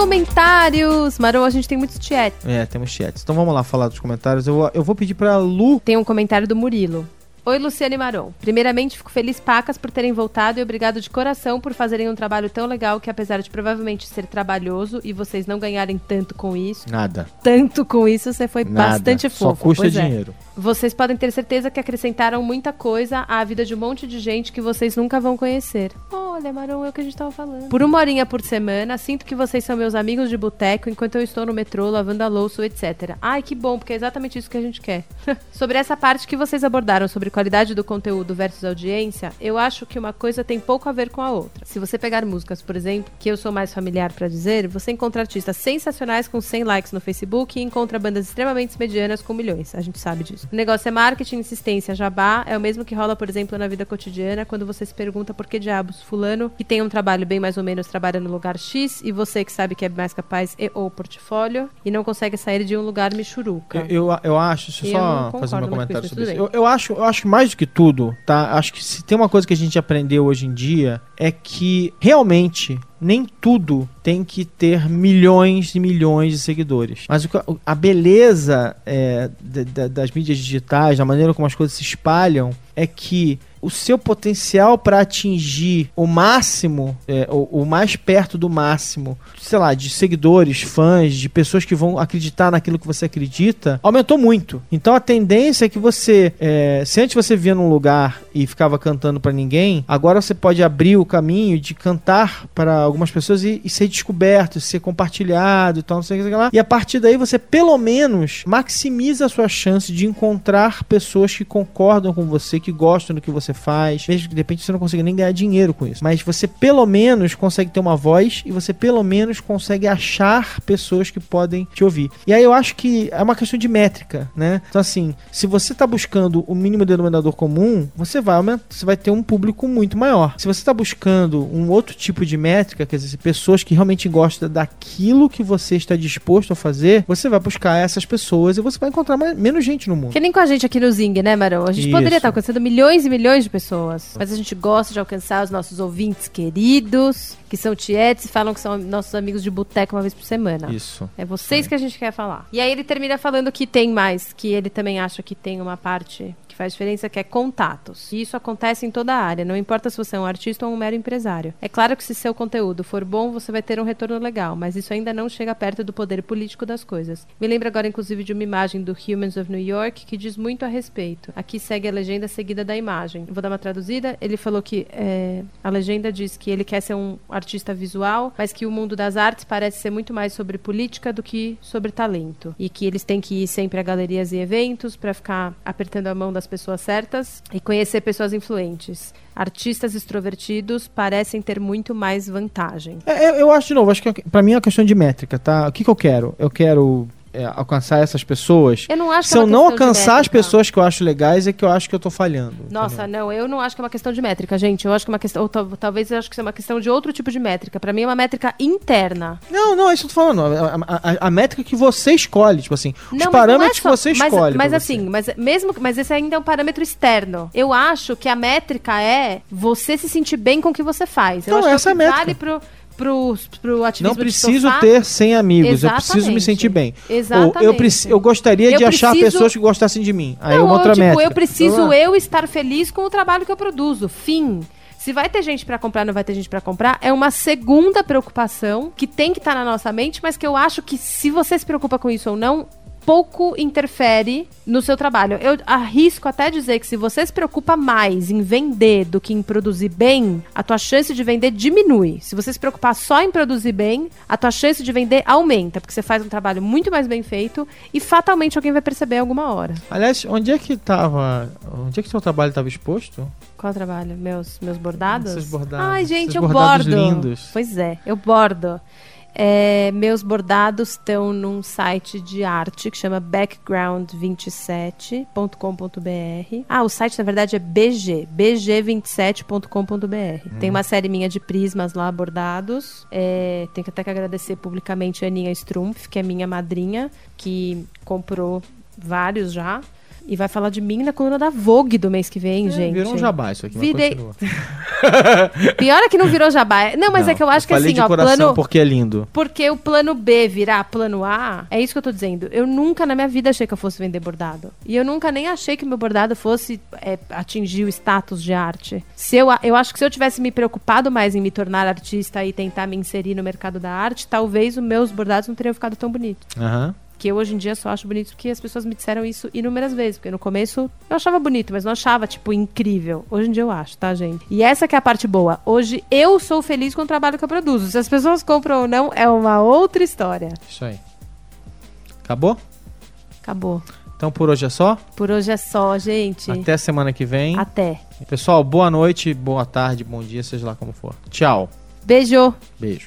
Speaker 3: Comentários! Marô, a gente tem muitos chat.
Speaker 2: É, temos chats. Então vamos lá falar dos comentários. Eu, vou- eu vou pedir para Lu.
Speaker 3: Tem um comentário do Murilo. Oi, Luciane Maron. Primeiramente, fico feliz, pacas, por terem voltado e obrigado de coração por fazerem um trabalho tão legal que, apesar de provavelmente ser trabalhoso e vocês não ganharem tanto com isso,
Speaker 2: Nada.
Speaker 3: tanto com isso, você foi
Speaker 2: Nada.
Speaker 3: bastante
Speaker 2: Só
Speaker 3: fofo.
Speaker 2: custa
Speaker 3: Pois é.
Speaker 2: dinheiro.
Speaker 3: Vocês podem ter certeza que acrescentaram muita coisa à vida de um monte de gente que vocês nunca vão conhecer. Olha, Maron, é o que a gente tava falando. Por uma horinha por semana, sinto que vocês são meus amigos de boteco enquanto eu estou no metrô, lavando a louça, etc. Ai, que bom, porque é exatamente isso que a gente quer. sobre essa parte que vocês abordaram sobre qualidade do conteúdo versus audiência, eu acho que uma coisa tem pouco a ver com a outra. Se você pegar músicas, por exemplo, que eu sou mais familiar pra dizer, você encontra artistas sensacionais com 100 likes no Facebook e encontra bandas extremamente medianas com milhões. A gente sabe disso. O negócio é marketing, insistência, jabá. É o mesmo que rola, por exemplo, na vida cotidiana, quando você se pergunta por que diabos fulano, que tem um trabalho bem mais ou menos, trabalha no lugar X, e você que sabe que é mais capaz e ou portfólio, e não consegue sair de um lugar michuruca.
Speaker 2: Eu, eu, eu acho, deixa eu só fazer meu comentário
Speaker 3: isso,
Speaker 2: sobre isso. Eu, eu acho, eu acho que mais do que tudo, tá? Acho que se tem uma coisa que a gente aprendeu hoje em dia é que realmente nem tudo tem que ter milhões e milhões de seguidores. Mas a beleza é, da- da- das mídias digitais, da maneira como as coisas se espalham, é que o seu potencial para atingir o máximo, é, o, o mais perto do máximo, sei lá, de seguidores, fãs, de pessoas que vão acreditar naquilo que você acredita, aumentou muito. Então a tendência é que você, é, se antes você via num lugar e ficava cantando para ninguém, agora você pode abrir o caminho de cantar para algumas pessoas e, e ser descoberto, ser compartilhado e tal, não sei o que lá. E a partir daí você pelo menos maximiza a sua chance de encontrar pessoas que concordam com você, que gostam do que você faz, mesmo que de repente você não consiga nem ganhar dinheiro com isso. Mas você pelo menos consegue ter uma voz e você pelo menos consegue achar pessoas que podem te ouvir. E aí eu acho que é uma questão de métrica, né? Então assim, se você está buscando o mínimo denominador comum, você vai aumentar, você vai ter um público muito maior. Se você está buscando um outro tipo de métrica, quer dizer, pessoas que realmente gostam daquilo que você está disposto a fazer, você vai buscar essas pessoas e você vai encontrar mais- menos gente no mundo.
Speaker 3: Que nem com a gente aqui no Zing, né, Marão? A gente
Speaker 2: Isso.
Speaker 3: poderia estar alcançando milhões e milhões de pessoas. Mas a gente gosta de alcançar os nossos ouvintes queridos, que são tietes e falam que são nossos amigos de boteco uma vez por semana.
Speaker 2: Isso.
Speaker 3: É vocês que a gente quer falar. E aí ele termina falando que tem mais, que ele também acha que tem uma parte faz diferença, que é contatos. E isso acontece em toda a área, não importa se você é um artista ou um mero empresário. É claro que se seu conteúdo for bom, você vai ter um retorno legal, mas isso ainda não chega perto do poder político das coisas. Me lembra agora, inclusive, de uma imagem do Humans of New York que diz muito a respeito. Aqui segue a legenda seguida da imagem. Vou dar uma traduzida. Ele falou que é, a legenda diz que ele quer ser um artista visual, mas que o mundo das artes parece ser muito mais sobre política do que sobre talento. E que eles têm que ir sempre a galerias e eventos para ficar apertando a mão das pessoas certas e conhecer pessoas influentes. Artistas extrovertidos parecem ter muito mais vantagem.
Speaker 2: É, eu- eu acho, de novo, acho que pra mim é uma questão de métrica, tá? O que, que eu quero? Eu quero é, alcançar essas pessoas.
Speaker 3: Eu não acho
Speaker 2: Se
Speaker 3: é
Speaker 2: eu não alcançar as pessoas que eu acho legais, é que eu acho que eu tô falhando.
Speaker 3: Nossa,
Speaker 2: entendeu?
Speaker 3: não, eu não acho que é uma questão de métrica, gente. Eu acho que é uma questão. Talvez eu acho que isso é uma questão de outro tipo de métrica. Pra mim é uma métrica interna.
Speaker 2: Não, não, é isso que eu tô falando. A, a- a- métrica que você escolhe, tipo assim, os
Speaker 3: Não, mas não
Speaker 2: parâmetros
Speaker 3: é só-
Speaker 2: que você
Speaker 3: mas-
Speaker 2: escolhe.
Speaker 3: Mas,
Speaker 2: você.
Speaker 3: assim, mas mesmo, mas esse ainda é um parâmetro externo. Eu acho que a métrica é você se sentir bem com o que você faz. Eu
Speaker 2: Não,
Speaker 3: acho
Speaker 2: essa
Speaker 3: é que
Speaker 2: é a métrica.
Speaker 3: vale pro, pro, pro ativismo
Speaker 2: Não preciso
Speaker 3: sofá.
Speaker 2: ter 100 amigos, eu preciso me
Speaker 3: Exatamente.
Speaker 2: sentir bem. Ou eu,
Speaker 3: Exatamente.
Speaker 2: preci- eu gostaria
Speaker 3: Eu
Speaker 2: de achar
Speaker 3: preciso-
Speaker 2: pessoas que gostassem de mim. Aí é
Speaker 3: Não,
Speaker 2: uma
Speaker 3: ou,
Speaker 2: outra
Speaker 3: tipo,
Speaker 2: métrica.
Speaker 3: eu preciso
Speaker 2: Então,
Speaker 3: eu estar feliz com o trabalho que eu produzo. Fim. Se vai ter gente pra comprar, não vai ter gente pra comprar, é uma segunda preocupação que tem que estar na nossa mente, mas que eu acho que se você se preocupa com isso ou não, pouco interfere no seu trabalho. Eu arrisco até dizer que se você se preocupa mais em vender do que em produzir bem, a tua chance de vender diminui. Se você se preocupar só em produzir bem, a tua chance de vender aumenta, porque você faz um trabalho muito mais bem feito e fatalmente alguém vai perceber alguma hora.
Speaker 2: Aliás, onde é que tava. Onde é que seu trabalho estava exposto?
Speaker 3: Qual trabalho? Meus, meus bordados?
Speaker 2: Esses bordados,
Speaker 3: Ai, gente, eu
Speaker 2: bordados
Speaker 3: bordo.
Speaker 2: lindos.
Speaker 3: Pois é, eu bordo. É, meus bordados estão num site de arte que chama background27.com.br. Ah, o site na verdade é BG, bg27.com.br.
Speaker 2: Hum.
Speaker 3: Tem uma série minha de prismas lá bordados. É, tenho que até que agradecer publicamente a Aninha Strumpf, que é minha madrinha, que comprou vários já. E vai falar de mim na coluna da Vogue do mês que vem,
Speaker 2: É,
Speaker 3: gente.
Speaker 2: Virou um jabá isso aqui,
Speaker 3: Virei-. Pior é que não virou jabá. Não, mas
Speaker 2: Não,
Speaker 3: é que eu acho que
Speaker 2: falei
Speaker 3: assim,
Speaker 2: de
Speaker 3: ó,
Speaker 2: coração
Speaker 3: plano.
Speaker 2: porque é lindo.
Speaker 3: Porque o plano B virar plano A, é isso que eu tô dizendo. Eu nunca na minha vida achei que eu fosse vender bordado. E eu nunca nem achei que meu bordado fosse é, atingir o status de arte. Se eu, eu acho que se eu tivesse me preocupado mais em me tornar artista e tentar me inserir no mercado da arte, talvez os meus bordados não teriam ficado tão bonitos.
Speaker 2: Aham.
Speaker 3: Que eu hoje em dia só acho bonito porque as pessoas me disseram isso inúmeras vezes. Porque no começo eu achava bonito, mas não achava, tipo, incrível. Hoje em dia eu acho, tá, gente? E essa que é a parte boa. Hoje eu sou feliz com o trabalho que eu produzo. Se as pessoas compram ou não, é uma outra história.
Speaker 2: Isso aí. Acabou?
Speaker 3: Acabou.
Speaker 2: Então por hoje é só.
Speaker 3: Por hoje é só, gente.
Speaker 2: Até semana que vem.
Speaker 3: Até.
Speaker 2: Pessoal, boa noite, boa tarde, bom dia, seja lá como for. Tchau.
Speaker 3: Beijo.
Speaker 2: Beijo.